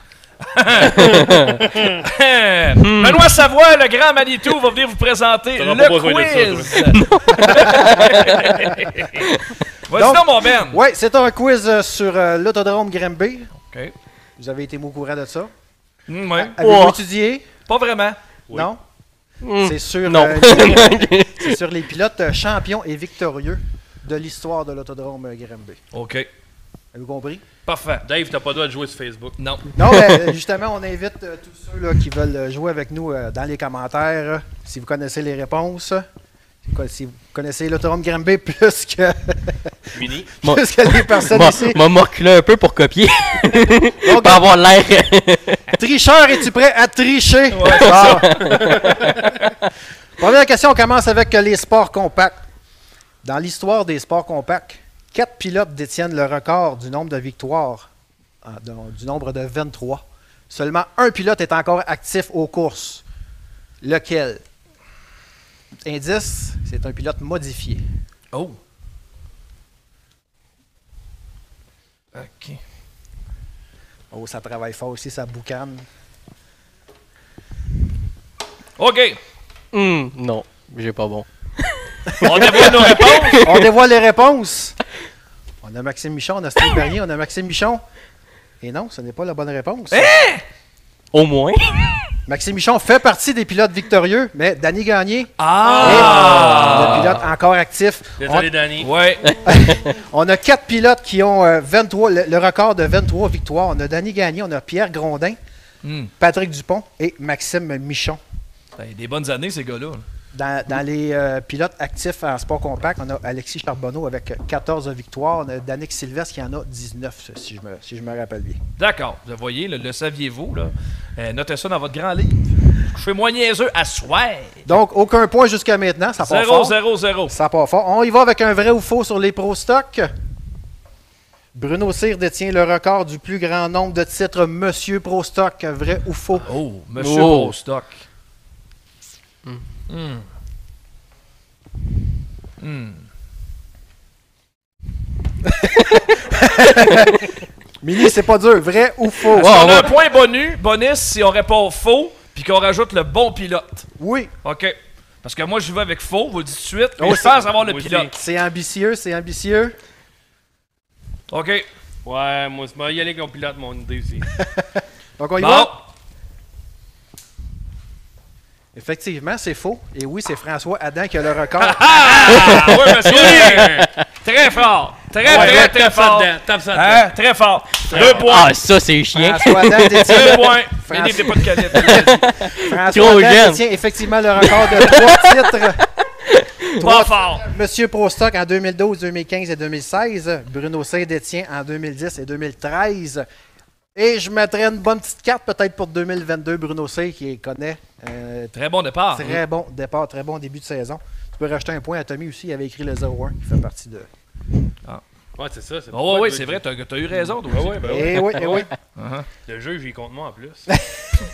Benoît Savoie, le grand Manitou, va venir vous présenter T'auras le pas besoin de ça, quiz. Vas-y Donc- donc, mon Ben. Oui, c'est un quiz euh, sur euh, l'autodrome Grimby. OK. Vous avez été au courant de ça? Mm, ouais. Avez-vous étudié? Pas vraiment. Non? Hmm. C'est sur, Non. euh, c'est sur les pilotes euh, champions et victorieux de l'histoire de l'autodrome euh, Grimby. OK. Avez-vous compris? Parfait. Dave, t'as pas le droit de jouer sur Facebook. Non. Non, ben, justement, on invite euh, tous ceux là, qui veulent euh, jouer avec nous euh, dans les commentaires. euh, si vous connaissez les réponses, si vous connaissez l'autodrome Grimby plus que, Mini. Moi- plus que les personnes M'a ici. m'a reculé un peu pour copier. Donc, Pas avoir l'air. Tricheur, es-tu prêt à tricher? Bon. Première question, on commence avec euh, les sports compacts. Dans l'histoire des sports compacts, quatre pilotes détiennent le record du nombre de victoires, euh, de- du nombre de 23. Seulement un pilote est encore actif aux courses. Lequel? Indice, c'est un pilote modifié. Oh. OK. Oh, ça travaille fort aussi, ça boucane. OK. Hmm, non, j'ai pas bon. On dévoile nos réponses. On dévoile les réponses. On a Maxime Michon, on a Steve Bernier, on a Maxime Michon. Et non, ce n'est pas la bonne réponse. Au moins. Maxime Michon fait partie des pilotes victorieux, mais Danny Gagné Ah! est le pilote encore actif. Désolé, Danny. Ouais. On a quatre pilotes qui ont euh, 23, le, le record de 23 victoires. On a Danny Gagné, on a Pierre Grondin, Hmm. Patrick Dupont et Maxime Michon. Ben, des bonnes années, ces gars-là. Dans, dans les euh, pilotes actifs en sport compact, on a Alexis Charbonneau avec 14 victoires. On a Danick Sylvestre qui en a 19, si je me, si je me rappelle bien. D'accord. Vous voyez, le, le saviez-vous, là? Euh, notez ça dans votre grand livre. Je fais moins niaiseux à souhait. Donc, aucun point jusqu'à maintenant. Ça part 0, fort. 0, 0. Ça part fort. On y va avec un vrai ou faux sur les Pro Stock. Bruno Cyr détient le record du plus grand nombre de titres Monsieur Pro Stock. Vrai ou faux? Oh, monsieur Oh. Prostock. Hmm. Hmm. Mini, c'est pas dur. Vrai ou faux? Est-ce qu'on a un point bonus, bonus si on répond faux puis qu'on rajoute le bon pilote? Oui. OK. Parce que moi, je vais avec faux, vous le dites tout de suite, mais Oh, je pense avoir le moi pilote. C'est ambitieux, c'est ambitieux. OK. Ouais, moi, je vais y aller mon pilote, mon idée aussi. Donc, on y Bon. va. Effectivement, c'est faux. Et oui, c'est François Adam qui a le record. Ah, oui, monsieur! très fort. Très, Ouais, très, ouais, très fort. ça. Hein? Très fort. Deux points. Ah, ça, c'est chiant. François Adam détient, Deux points. France- Il n'était pas de canette. François Trop Adam détient effectivement le record de trois titres. Trois fort. Monsieur Prostock en 2012, 2015 et 2016. Bruno détient en 2010 et 2013. Et je mettrais une bonne petite carte peut-être pour 2022. Bruno Cyr qui connaît. Euh, Très bon départ. très bon départ, très bon début de saison. Tu peux rajouter un point à Tommy aussi. Il avait écrit le 0-1 qui fait partie de. Ouais, c'est ça. c'est Oh, toi, c'est vrai, t'as as eu raison. toi Ah ouais, ben ouais. Eh oui, eh oui. Le jeu, j'y compte moi en plus.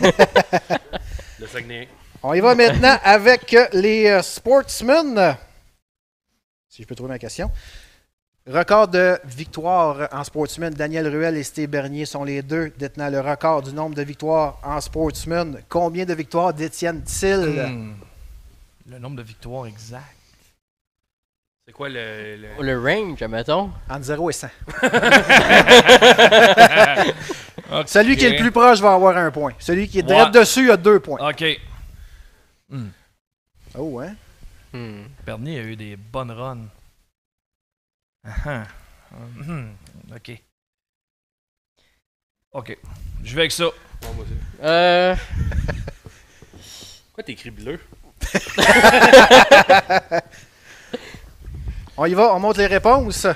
le Saguenay. On y va maintenant avec les euh, sportsmen. Si je peux trouver ma question. Record de victoires en sportsman. Daniel Ruel et Steve Bernier sont les deux détenant le record du nombre de victoires en sportsman. Combien de victoires détiennent-ils? Hmm. Le nombre de victoires exact. C'est quoi le. le- Le range, admettons. Entre 0 et 100. Celui qui est le plus proche va avoir un point. Celui qui est direct Ouais. dessus a deux points. OK. Oh, hein? Hmm. Bernier a eu des bonnes runs. Ah, ah. Mhm. OK. OK. Je vais avec ça. Ouais, moi aussi. Euh. Pourquoi t'écris bleu? On y va, on monte les réponses.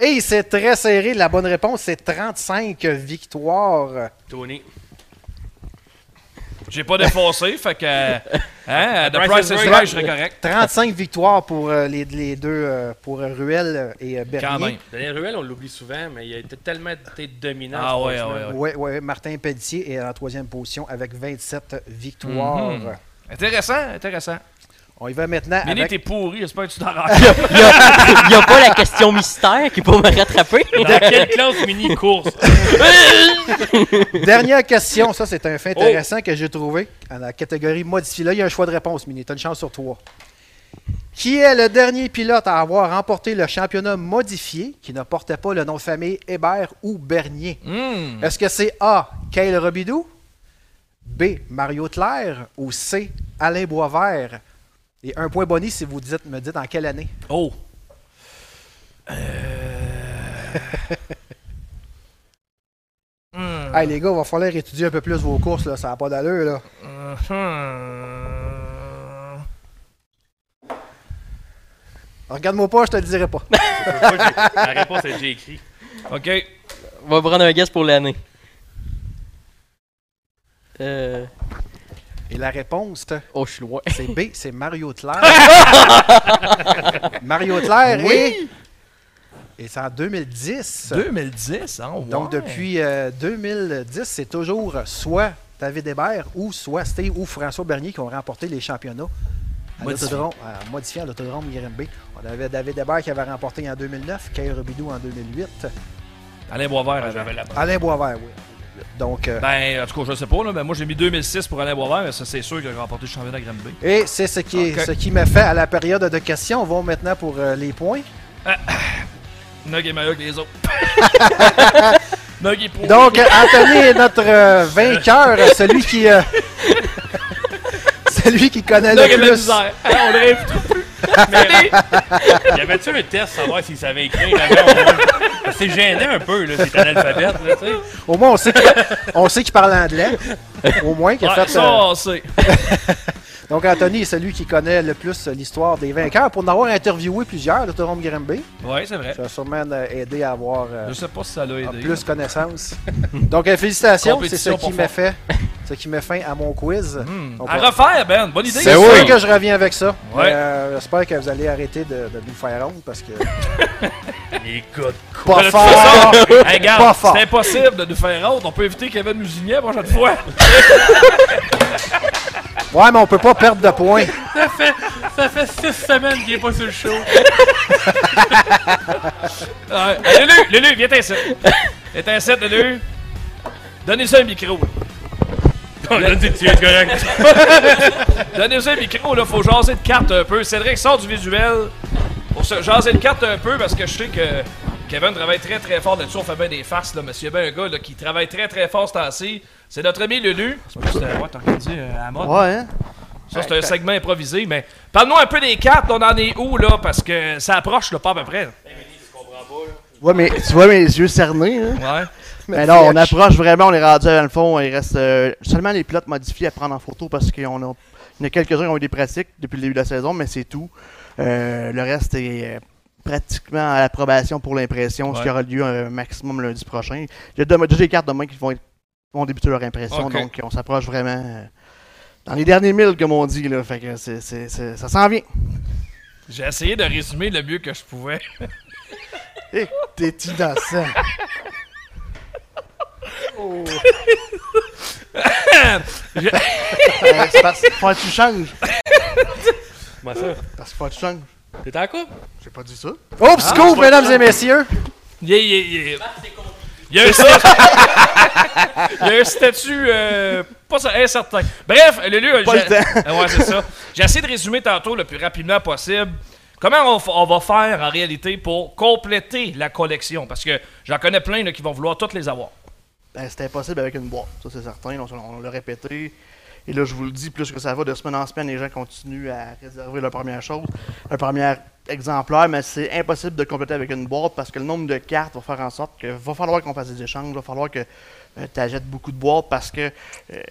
Et c'est très serré. La bonne réponse, c'est 35 victoires. Tony. J'ai pas défoncé, fait que. Hein, The Price Price is is Right. Je serais correct. 35 victoires pour euh, les, les deux, euh, pour euh, Ruel et euh, Bernier. Quand même. Daniel Ruel, on l'oublie souvent, mais il a été tellement été dominant. Ah ce ouais, sportsman. ah ouais, Ouais, ouais, Martin Pelletier est en troisième position avec 27 victoires. Mhm. Intéressant, intéressant. On y va maintenant Mini, avec t'es pourri, j'espère que tu t'en rends Il n'y a, pas la question mystère qui peut me rattraper. Dans quelle classe mini course? dernière question. Ça, c'est un fait Oh. intéressant que j'ai trouvé dans la catégorie modifiée. Là, il y a un choix de réponse, Mini. Tu as une chance sur trois. Qui est le dernier pilote à avoir remporté le championnat modifié qui ne portait pas le nom de famille Hébert ou Bernier? Hmm. Est-ce que c'est A. Kyle Robidou, B. Mario Tlair ou C. Alain Boisvert? Et un point bonus si vous dites, me dites en quelle année? Oh. Hmm. Hey les gars, il va falloir étudier un peu plus vos courses, là. ça n'a pas d'allure. Là. Hmm. Regarde-moi pas, je te le dirai pas. J'ai- La réponse est déjà écrite. OK. On va prendre un guess pour l'année. Euh. Et la réponse, Oh, je suis loin. c'est B, c'est Mario Tlair. Mario Tlair et... Et c'est en 2010. 2010, hein? ouais. Donc depuis euh, 2010, c'est toujours soit David Hébert ou soit Steve ou François Bernier qui ont remporté les championnats. À Modifié. l'autodrome- l'autodrome Grimby. On avait David Hébert qui avait remporté en 2009, Kyle Robidou en 2008, Alain Boisvert. La Alain Boisvert, oui. Donc, euh, Ben, en tout cas, je sais pas, là, mais moi j'ai mis 2006 pour Alain Boisvert, mais ça c'est sûr qu'il a remporté le championnat de Granby. et c'est ce qui, est- ce qui m'a fait à la période de questions. On va maintenant pour euh, les points. Nug est meilleur que les autres. Nug est. Donc, euh, Anthony est notre euh, vainqueur, celui qui, euh, celui qui connaît le la plus. misère. Ah, on plus. Y avait-tu un test savoir s'il savait écrire que C'est gênant un peu, là, c'est analphabète, là, tu sais. Au moins, on sait qu'il on sait qu'il parle anglais. Au moins, qu'il a Ouais, fait. ça, euh, on sait. Donc, Anthony est celui qui connaît le plus euh, l'histoire des vainqueurs. Pour en avoir interviewé plusieurs, le Toronto Granby, Ouais, c'est vrai. ça a sûrement euh, aidé à avoir euh, Je sais pas si ça l'a aidé. plus connaissance. Donc, euh, félicitations. C'est ce qui faire. fait. Ce qui met fin à mon quiz. Hmm. Donc, À on- refaire, Ben. Bonne idée. C'est ça. sûr que je reviens avec ça. Ouais. Euh, J'espère que vous allez arrêter de, de nous faire honte parce que. Écoute, Pas fort! façon, hey, Pas regarde, fort. c'est impossible de nous faire honte. On peut éviter Kevin Musignet la prochaine fois. Ouais, mais on peut pas perdre de points. ça fait, ça fait six semaines qu'il est pas sur le show. Hey, Lulu, Lulu, viens t'incite. Viens Lulu. Donnez-ça un micro. On a dit tu es correct. Donnez-ça un micro, là. Faut jaser de cartes un peu. Cédric sort du visuel pour se jaser de cartes un peu parce que je sais que Kevin travaille très très fort là-dessus. On fait bien des farces, là. Mais s'il y a bien un gars là, qui travaille très très fort ce temps-ci, c'est notre ami Lulu. C'est pas c'était- ouais, t'as organisé euh, à la mode. Ouais, hein? Ça, c'est un segment improvisé, mais parle-nous un peu des cartes, on en est où, là, parce que ça approche, là, pas à peu près. Ouais, mais tu vois mes yeux cernés, hein? Ouais. Mais non, on approche vraiment, on est rendu dans le fond. Il reste euh, seulement les pilotes modifiés à prendre en photo parce qu'il y en a, il y en a quelques-uns qui ont eu des pratiques depuis le début de la saison, mais c'est tout. Euh, le reste est euh, pratiquement à l'approbation pour l'impression, ce qui aura lieu un maximum lundi prochain. Il y a demain- déjà des cartes demain qui vont, être- vont débuter leur impression, donc on s'approche vraiment euh, dans les derniers milles, comme on dit. Là, fait que c'est, c'est- c'est- ça s'en vient. J'ai essayé de résumer le mieux que je pouvais. Eh, t'es innocent. Euh, c'est parce qu'il faut que tu changes. Comment ça? Parce qu'il faut que tu changes. T'es en couple? J'ai pas dit ça. Oh, scoop, mesdames et messieurs! Il y a, il y a- un statut, il y a un statut euh, pas ça, incertain. Bref, Pas le j'ai- temps. Ouais, c'est ça. J'ai essayé de résumer tantôt le plus rapidement possible. Comment on, va faire en réalité pour compléter la collection? Parce que j'en connais plein là, qui vont vouloir toutes les avoir. Ben, c'est impossible avec une boîte, ça c'est certain. On, on l'a répété. Et là, je vous le dis, plus que ça va de semaine en semaine, les gens continuent à réserver leur première chose, leur premier exemplaire, mais c'est impossible de compléter avec une boîte parce que le nombre de cartes va faire en sorte que va falloir qu'on fasse des échanges, va falloir que tu achètes beaucoup de boîtes parce que euh,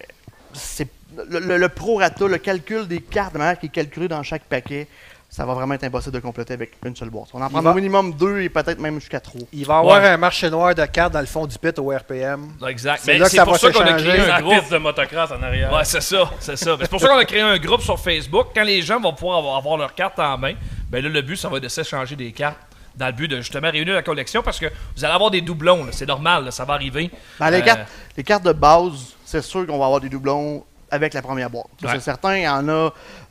c'est le, le, le prorata, le calcul des cartes, de manière qui est calculé dans chaque paquet, ça va vraiment être impossible de compléter avec une seule boîte. On en prend va- au minimum deux et peut-être même jusqu'à trois. Il va y avoir Ouais. un marché noir de cartes dans le fond du pit au RPM. Exact. C'est Mais là que c'est ça pour va ça qu'on a créé un groupe. de motocross en arrière. Ouais, c'est ça, c'est ça. C'est pour ça qu'on a créé un groupe sur Facebook. Quand les gens vont pouvoir avoir, avoir leurs cartes en main, ben là, le but, ça va être de s'échanger des cartes dans le but de justement réunir la collection parce que vous allez avoir des doublons. là. C'est normal, là, ça va arriver. Ben, les, Euh, cartes, les cartes de base, c'est sûr qu'on va avoir des doublons avec la première boîte. Ouais. C'est certain, il y en a,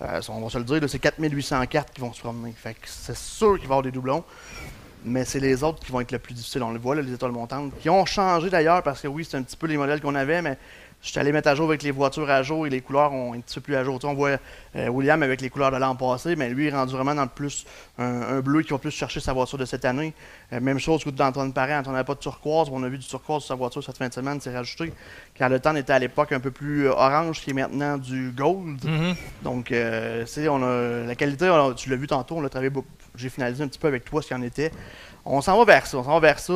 euh, on va se le dire, c'est 4800 cartes qui vont se promener. Fait que c'est sûr qu'il va y avoir des doublons. Mais c'est les autres qui vont être le plus difficile. On le voit, là, les étoiles montantes, qui ont changé d'ailleurs, parce que oui, c'est un petit peu les modèles qu'on avait, mais je suis allé mettre à jour avec les voitures à jour et les couleurs ont un petit peu plus à jour. Tu sais, on voit euh, William avec les couleurs de l'an passé, mais lui, il est rendu vraiment dans le plus un, un bleu qui va plus chercher sa voiture de cette année. Euh, même chose que d'Antoine Parent. Antoine n'avait pas de turquoise. On a vu du turquoise sur sa voiture cette fin de semaine, c'est rajouté. Quand le temps était à l'époque un peu plus euh, orange, qui est maintenant du gold. Mhm. Donc, euh, on a la qualité, on a- tu l'as vu tantôt, on l'a travaillé. beaucoup. J'ai finalisé un petit peu avec toi ce qu'il en était. On s'en va vers ça. On s'en va vers ça.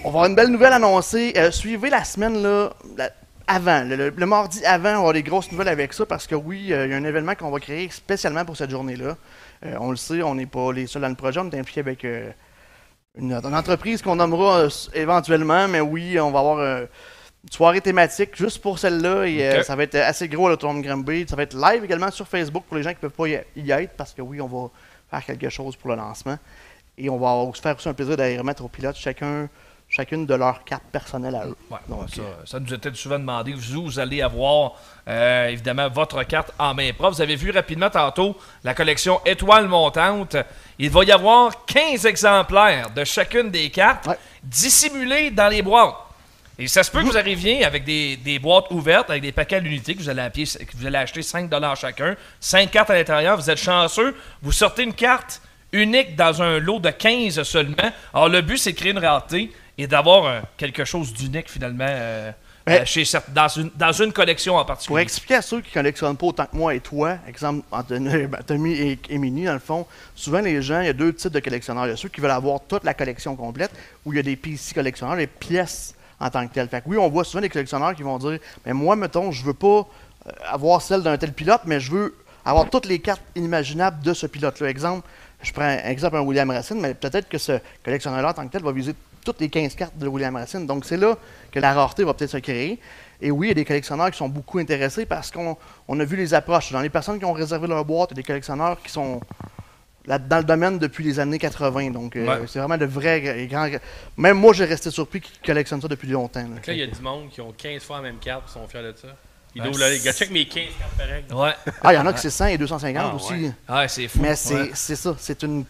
On va avoir une belle nouvelle annoncée. Euh, suivez la semaine là, la- avant, le, le- le mardi avant, on va avoir des grosses nouvelles avec ça parce que oui, euh, il y a un événement qu'on va créer spécialement pour cette journée-là. Euh, on le sait, on n'est pas les seuls dans le projet, on est impliqué avec une, une entreprise qu'on nommera éventuellement, mais oui, on va avoir une soirée thématique juste pour celle-là et ça va être assez gros à l'Autodrome Granby. Ça va être live également sur Facebook pour les gens qui ne peuvent pas y y être parce que oui, on va faire quelque chose pour le lancement. Et on va se faire aussi un plaisir d'aller remettre aux pilotes chacun, chacune de leurs cartes personnelles à eux. Ouais, Donc, ça, ça nous était souvent demandé. Vous, vous allez avoir euh, évidemment votre carte en main propre. Vous avez vu rapidement tantôt la collection Étoile montante. Il va y avoir 15 exemplaires de chacune des cartes Ouais. dissimulés dans les boîtes. Et ça se peut que vous arriviez avec des, des boîtes ouvertes, avec des paquets à l'unité, que vous allez, appuyer- que vous allez acheter 5 chacun, 5 cartes à l'intérieur, vous êtes chanceux, vous sortez une carte unique dans un lot de 15 seulement. Alors le but, c'est de créer une rareté et d'avoir euh, quelque chose d'unique finalement euh, Ben- chez dans, une, dans une collection en Pour particulier. expliquer à ceux qui collectionnent pas autant que moi et toi, exemple, Anthony, ben, Tommy et, Mini, dans le fond, souvent les gens, il y a deux types de collectionneurs. Il y a ceux qui veulent avoir toute la collection complète, ou il y a des PC collectionneurs, les pièces en tant que telles. Fait que oui, on voit souvent des collectionneurs qui vont dire Mais moi, mettons, je veux pas euh, avoir celle d'un tel pilote, mais je veux avoir toutes les cartes inimaginables de ce pilote-là. Exemple, je prends un exemple un William Racine, mais peut-être que ce collectionneur-là en tant que tel va viser toutes les 15 cartes de William Racine. Donc c'est là que la rareté va peut-être se créer. Et oui, il y a des collectionneurs qui sont beaucoup intéressés parce qu'on on a vu les approches. Dans les personnes qui ont réservé leur boîte, il y a des collectionneurs qui sont là, dans le domaine depuis les années 80. Donc euh, Ouais. c'est vraiment de vrais et grands. Même moi, j'ai resté surpris qu'ils collectionnent ça depuis longtemps. là. Donc là, il y a du monde qui ont 15 fois la même carte et sont fiers de ça. Ils là, c'est- gars, check mes 15 cartes pareilles. Ouais. Ah, il y en a qui c'est 100 et 250 Ah, aussi. ouais. Ouais, c'est fou. Mais c'est Ouais. c'est ça, c'est une,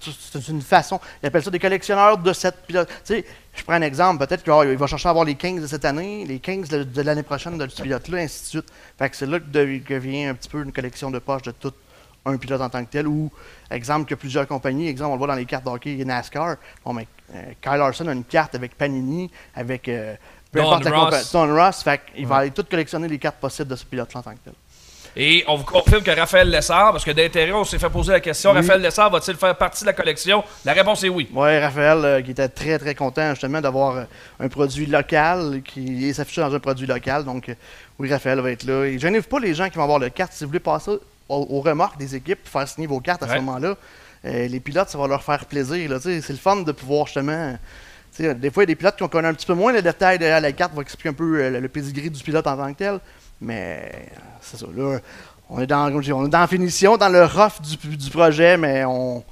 c'est une façon. Ils appellent ça des collectionneurs de cette pilote. Tu sais, je prends un exemple, peut-être qu'il va chercher à avoir les 15 de cette année, les 15 de, l'année prochaine de ce pilote-là, ainsi de suite. Fait que c'est là que, vient un petit peu une collection de poches de tout un pilote en tant que tel, ou, exemple, que plusieurs compagnies, exemple, on le voit dans les cartes de hockey et NASCAR, bon, mais, euh, Kyle Larson a une carte avec Panini, avec euh, peu Don importe Ross. Don Ross, fait qu'il va aller tout collectionner les cartes possibles de ce pilote-là en tant que tel. Et on vous confirme que Raphaël Lessard, parce que d'intérêt, on s'est fait poser la question, Oui. Raphaël Lessard va-t-il faire partie de la collection? La réponse est oui. Oui, Raphaël, euh, qui était très, très content justement d'avoir euh, un produit local qui s'affiche dans un produit local. Donc, euh, oui, Raphaël va être là. Et gênez-vous pas les gens qui vont avoir le carte. Si vous voulez passer aux, aux remorques des équipes faire signer vos cartes à Ouais. ce moment-là, euh, les pilotes, ça va leur faire plaisir. C'est le fun de pouvoir justement. Des fois, il y a des pilotes qui ont connu un petit peu moins les détails derrière la carte, vont expliquer un peu euh, le, le pedigree du pilote en tant que tel. Mais c'est ça. Là, on est, dans, comme je dis, on est dans la finition, dans le rough du, du projet, mais on,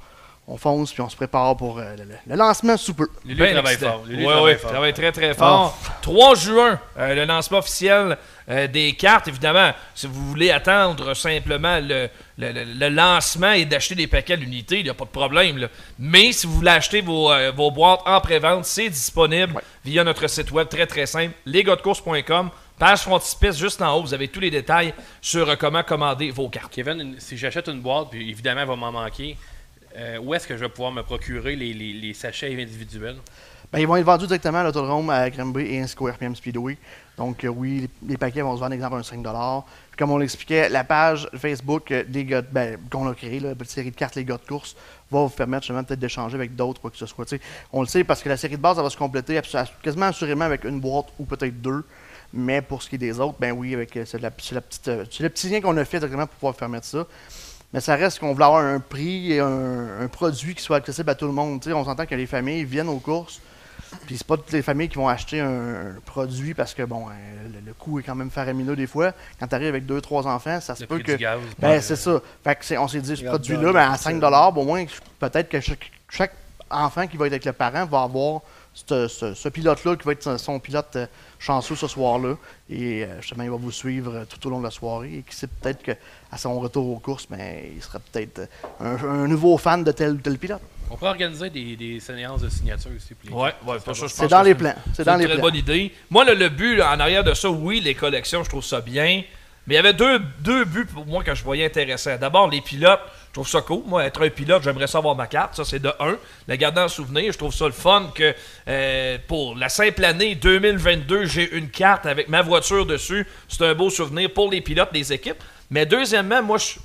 on fonce puis on se prépare pour euh, le, le- le lancement sous peu. Lulu Ben travaille fort. Lulu Ouais, travaille ouais, fort. travaille très très fort. 3 juin, euh, le lancement officiel euh, des cartes. Évidemment, si vous voulez attendre simplement le, le- le- le lancement et d'acheter des paquets d'unités, il n'y a pas de problème. là. Mais si vous voulez acheter vos, euh, vos boîtes en pré-vente, c'est disponible via notre site web très très simple, lesgosdecourse.com. Page frontispice juste en haut, vous avez tous les détails sur euh, comment commander vos cartes. Kevin, une- si j'achète une boîte, puis évidemment, elle va m'en manquer, euh, où est-ce que je vais pouvoir me procurer les, les- les sachets individuels? Ben, ils vont être vendus directement à l'autodrome à Granby et ainsi qu'au RPM Speedway. Donc, euh, oui, les, les paquets vont se vendre, exemple, à un 5 Puis, Comme on l'expliquait, la page Facebook euh, des gars ben, qu'on a créée, la petite série de cartes Les gars de course, va vous permettre justement peut-être d'échanger avec d'autres, quoi que ce soit. Tu sais, on le sait parce que la série de base, elle va se compléter quasiment assurément avec une boîte ou peut-être deux. Mais pour ce qui est des autres, ben oui, avec euh, c'est la, c'est la petite, euh, c'est le petit lien qu'on a fait directement pour pouvoir permettre ça. Mais ça reste qu'on voulait avoir un prix et un, un produit qui soit accessible à tout le monde. Tu sais, on s'entend que les familles viennent aux courses. Puis c'est pas toutes les familles qui vont acheter un, un produit parce que bon, euh, le, le coût est quand même faramineux des fois. Quand tu arrives avec deux, trois enfants, ça se Le peut prix que. du gaz, ben c'est ça. Fait que c'est- on s'est dit ce Regarde, produit-là, ben, à 5 au moins, peut-être que chaque, chaque enfant qui va être avec le parent va avoir ce, ce- ce pilote-là qui va être son pilote euh, chanceux ce soir-là. Et euh, justement, il va vous suivre euh, tout au long de la soirée. Et qui sait peut-être qu'à son retour aux courses, ben, il sera peut-être un, un nouveau fan de tel ou tel pilote. On peut organiser des, des séances de signature aussi. les Ouais, ouais, Ça je C'est dans les plans. C'est dans une les très plans. bonne idée. Moi, le, le but en arrière de ça, oui, les collections, je trouve ça bien. Mais il y avait deux, deux buts pour moi que je voyais intéressants. D'abord, les pilotes, trouve ça cool. Moi, être un pilote, j'aimerais savoir ma carte. Ça, c'est de un. La garder en souvenir, je trouve ça le fun que euh, pour la simple année 2022, j'ai une carte avec ma voiture dessus. C'est un beau souvenir pour les pilotes des équipes. Mais deuxièmement, moi, je,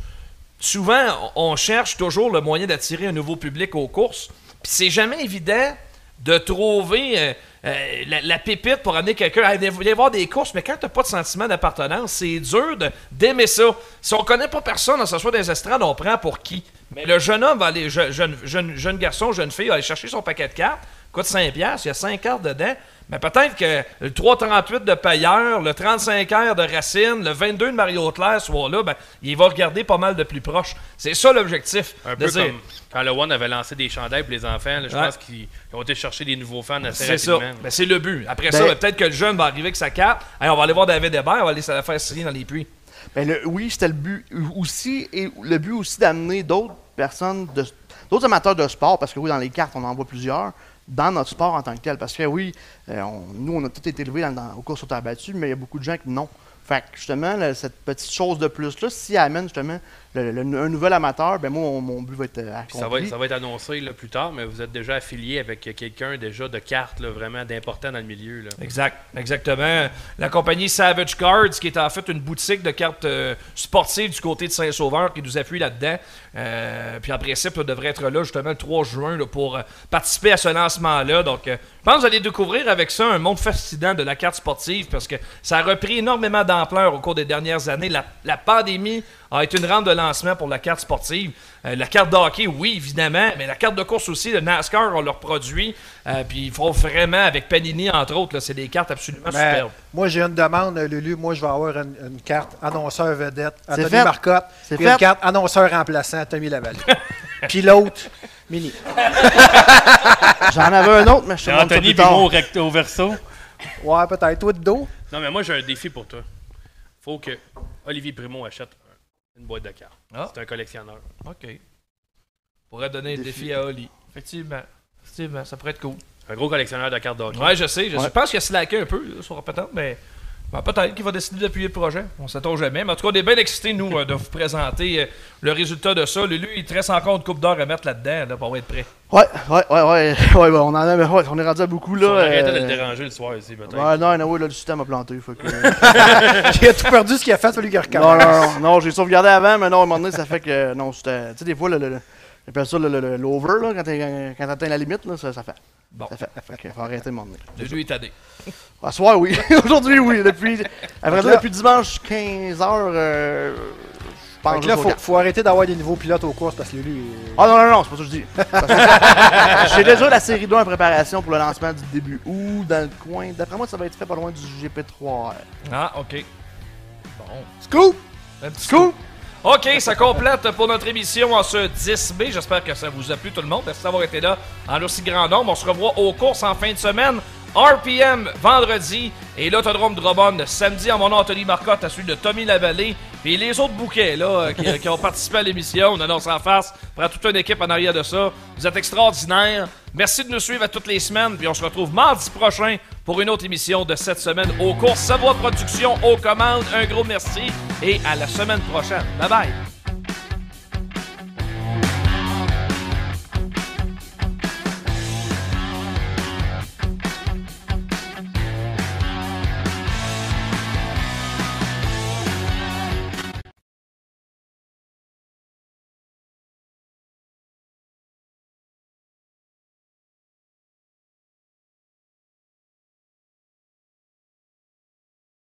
souvent, on cherche toujours le moyen d'attirer un nouveau public aux courses. Puis c'est jamais évident de trouver euh, euh, la, pépite pour amener quelqu'un à venir voir des courses, mais quand t'as pas de sentiment d'appartenance, c'est dur d'aimer ça. Si on connaît pas personne, que ce soit des estrades, on prend pour qui? Mais le jeune homme va aller, je- jeune, jeune, jeune garçon, jeune fille, va aller chercher son paquet de cartes, coûte 5$, piastres, il y a 5 cartes dedans. Mais peut-être que le 3,38 de Payeur, le 35 heures de Racine, le 22 de Mario Claire soit là, ben, il va regarder pas mal de plus proche. C'est ça l'objectif. Un peu dire- comme quand le One avait lancé des chandails pour les enfants. là, je Ouais. pense qu'ils ils ont été chercher des nouveaux fans assez C'est ça. rapidement. Ben, c'est le but. Après Ben- ça, ben, peut-être que le jeune va arriver avec sa carte. Hey, on va aller voir David Hébert, on va aller se la faire signer dans les puits. Ben, le- oui, c'était le but aussi, et le but aussi d'amener d'autres personnes, de- d'autres amateurs de sport, parce que oui, dans les cartes, on en voit plusieurs, dans notre sport en tant que tel. Parce que oui, euh, nous, on a tout été élevés dans, dans, aux courses au terre battue, mais il y a beaucoup de gens qui non. Fait que justement, cette petite chose de plus-là, si elle amène justement le- le- un nouvel amateur, ben moi, mon, but va être euh, Puis ça va, accompli. être, ça va être annoncé là, plus tard, mais vous êtes déjà affilié avec quelqu'un déjà de cartes là, vraiment d'important dans le milieu. Là. Exact, exactement. La compagnie Savage Cards, qui est en fait une boutique de cartes euh, sportives du côté de Saint-Sauveur, qui nous appuie là-dedans. Euh, puis en principe, on devrait être là justement le 3 juin là, pour euh, participer à ce lancement-là. Donc, euh, je pense que vous allez découvrir avec ça un monde fascinant de la carte sportive parce que ça a repris énormément d'ampleur au cours des dernières années. La, la pandémie a été une rampe de lancement pour la carte sportive. Euh, la carte de hockey, oui, évidemment, mais la carte de course aussi, le NASCAR, on leur produit. Euh, puis ils font vraiment, avec Panini, entre autres, là, c'est des cartes absolument Mais superbes. moi, j'ai une demande, Lulu. Moi, je vais avoir une, une carte annonceur vedette, Anthony fait. Marcotte, C'est puis une carte annonceur remplaçant, Tommy Laval. Pilote, mini. J'en avais un autre, mais je ça Anthony. Bimo au, verso. Ouais, peut-être. Toi de dos. Non, mais moi, j'ai un défi pour toi. faut que Olivier Primo achète une boîte de cartes. Ah. C'est un collectionneur. OK. Pourrait donner un défi à Oli. Effectivement. Effectivement, ça pourrait être cool. Un gros collectionneur de cartes de hockey. Ouais, je sais. Je Ouais. pense qu'il a slacké un peu là, sur peut-être, mais ben, peut-être qu'il va décider d'appuyer le projet. On ne s'attend jamais. Mais en tout cas, on est bien excités, nous, euh, de vous présenter euh, le résultat de ça. Lulu, il te reste encore une coupe d'or à mettre là-dedans là, pour être prêt. Ouais, ouais, ouais, ouais, ouais, ouais, on en a, ouais, on est rendu à beaucoup Si on là. arrêtait de euh, le déranger le soir ici, peut-être. Ouais, non, non, ouais, là, le système a planté. Faut que... Il a tout perdu ce qu'il a fait, celui qui non, recommence. non, non, non, j'ai sauvegardé avant, mais non, à un moment donné, ça fait que. Non, c'était. Tu sais, des fois, le, le- j'appelle ça le- le- le- l'over, là, quand quand t'atteins la limite, là, ça, ça fait. Bon. Ça fait. Fait que faut arrêter de donné. Lulu est tanné. À soir, oui. Aujourd'hui, oui. Depuis, après ça, depuis dimanche 15h, euh, je pense Fait que là, faut, faut arrêter d'avoir des nouveaux pilotes aux courses parce que lui. Ah non, non, non, c'est pas ça que je dis. Parce que J'ai déjà la série 2 en préparation pour le lancement du début août dans le coin. D'après moi, ça va être fait pas loin du GP3. Ah, OK. Bon. Scoop! Un petit Scoop! OK, ça complète pour notre émission en ce 10 mai. J'espère que ça vous a plu tout le monde. Merci d'avoir été là en aussi grand nombre. On se revoit aux courses en fin de semaine. RPM vendredi et l'Autodrome Drummond samedi en mon nom Anthony Marcotte à celui de Tommy Lavallée et les autres bouquets là, euh, qui, qui ont participé à l'émission. On annonce en face. Prend toute une équipe en arrière de ça. Vous êtes extraordinaires. Merci de nous suivre à toutes les semaines. Puis on se retrouve mardi prochain pour une autre émission de cette semaine aux courses. Savoie Production aux commandes. Un gros merci et à la semaine prochaine. Bye bye.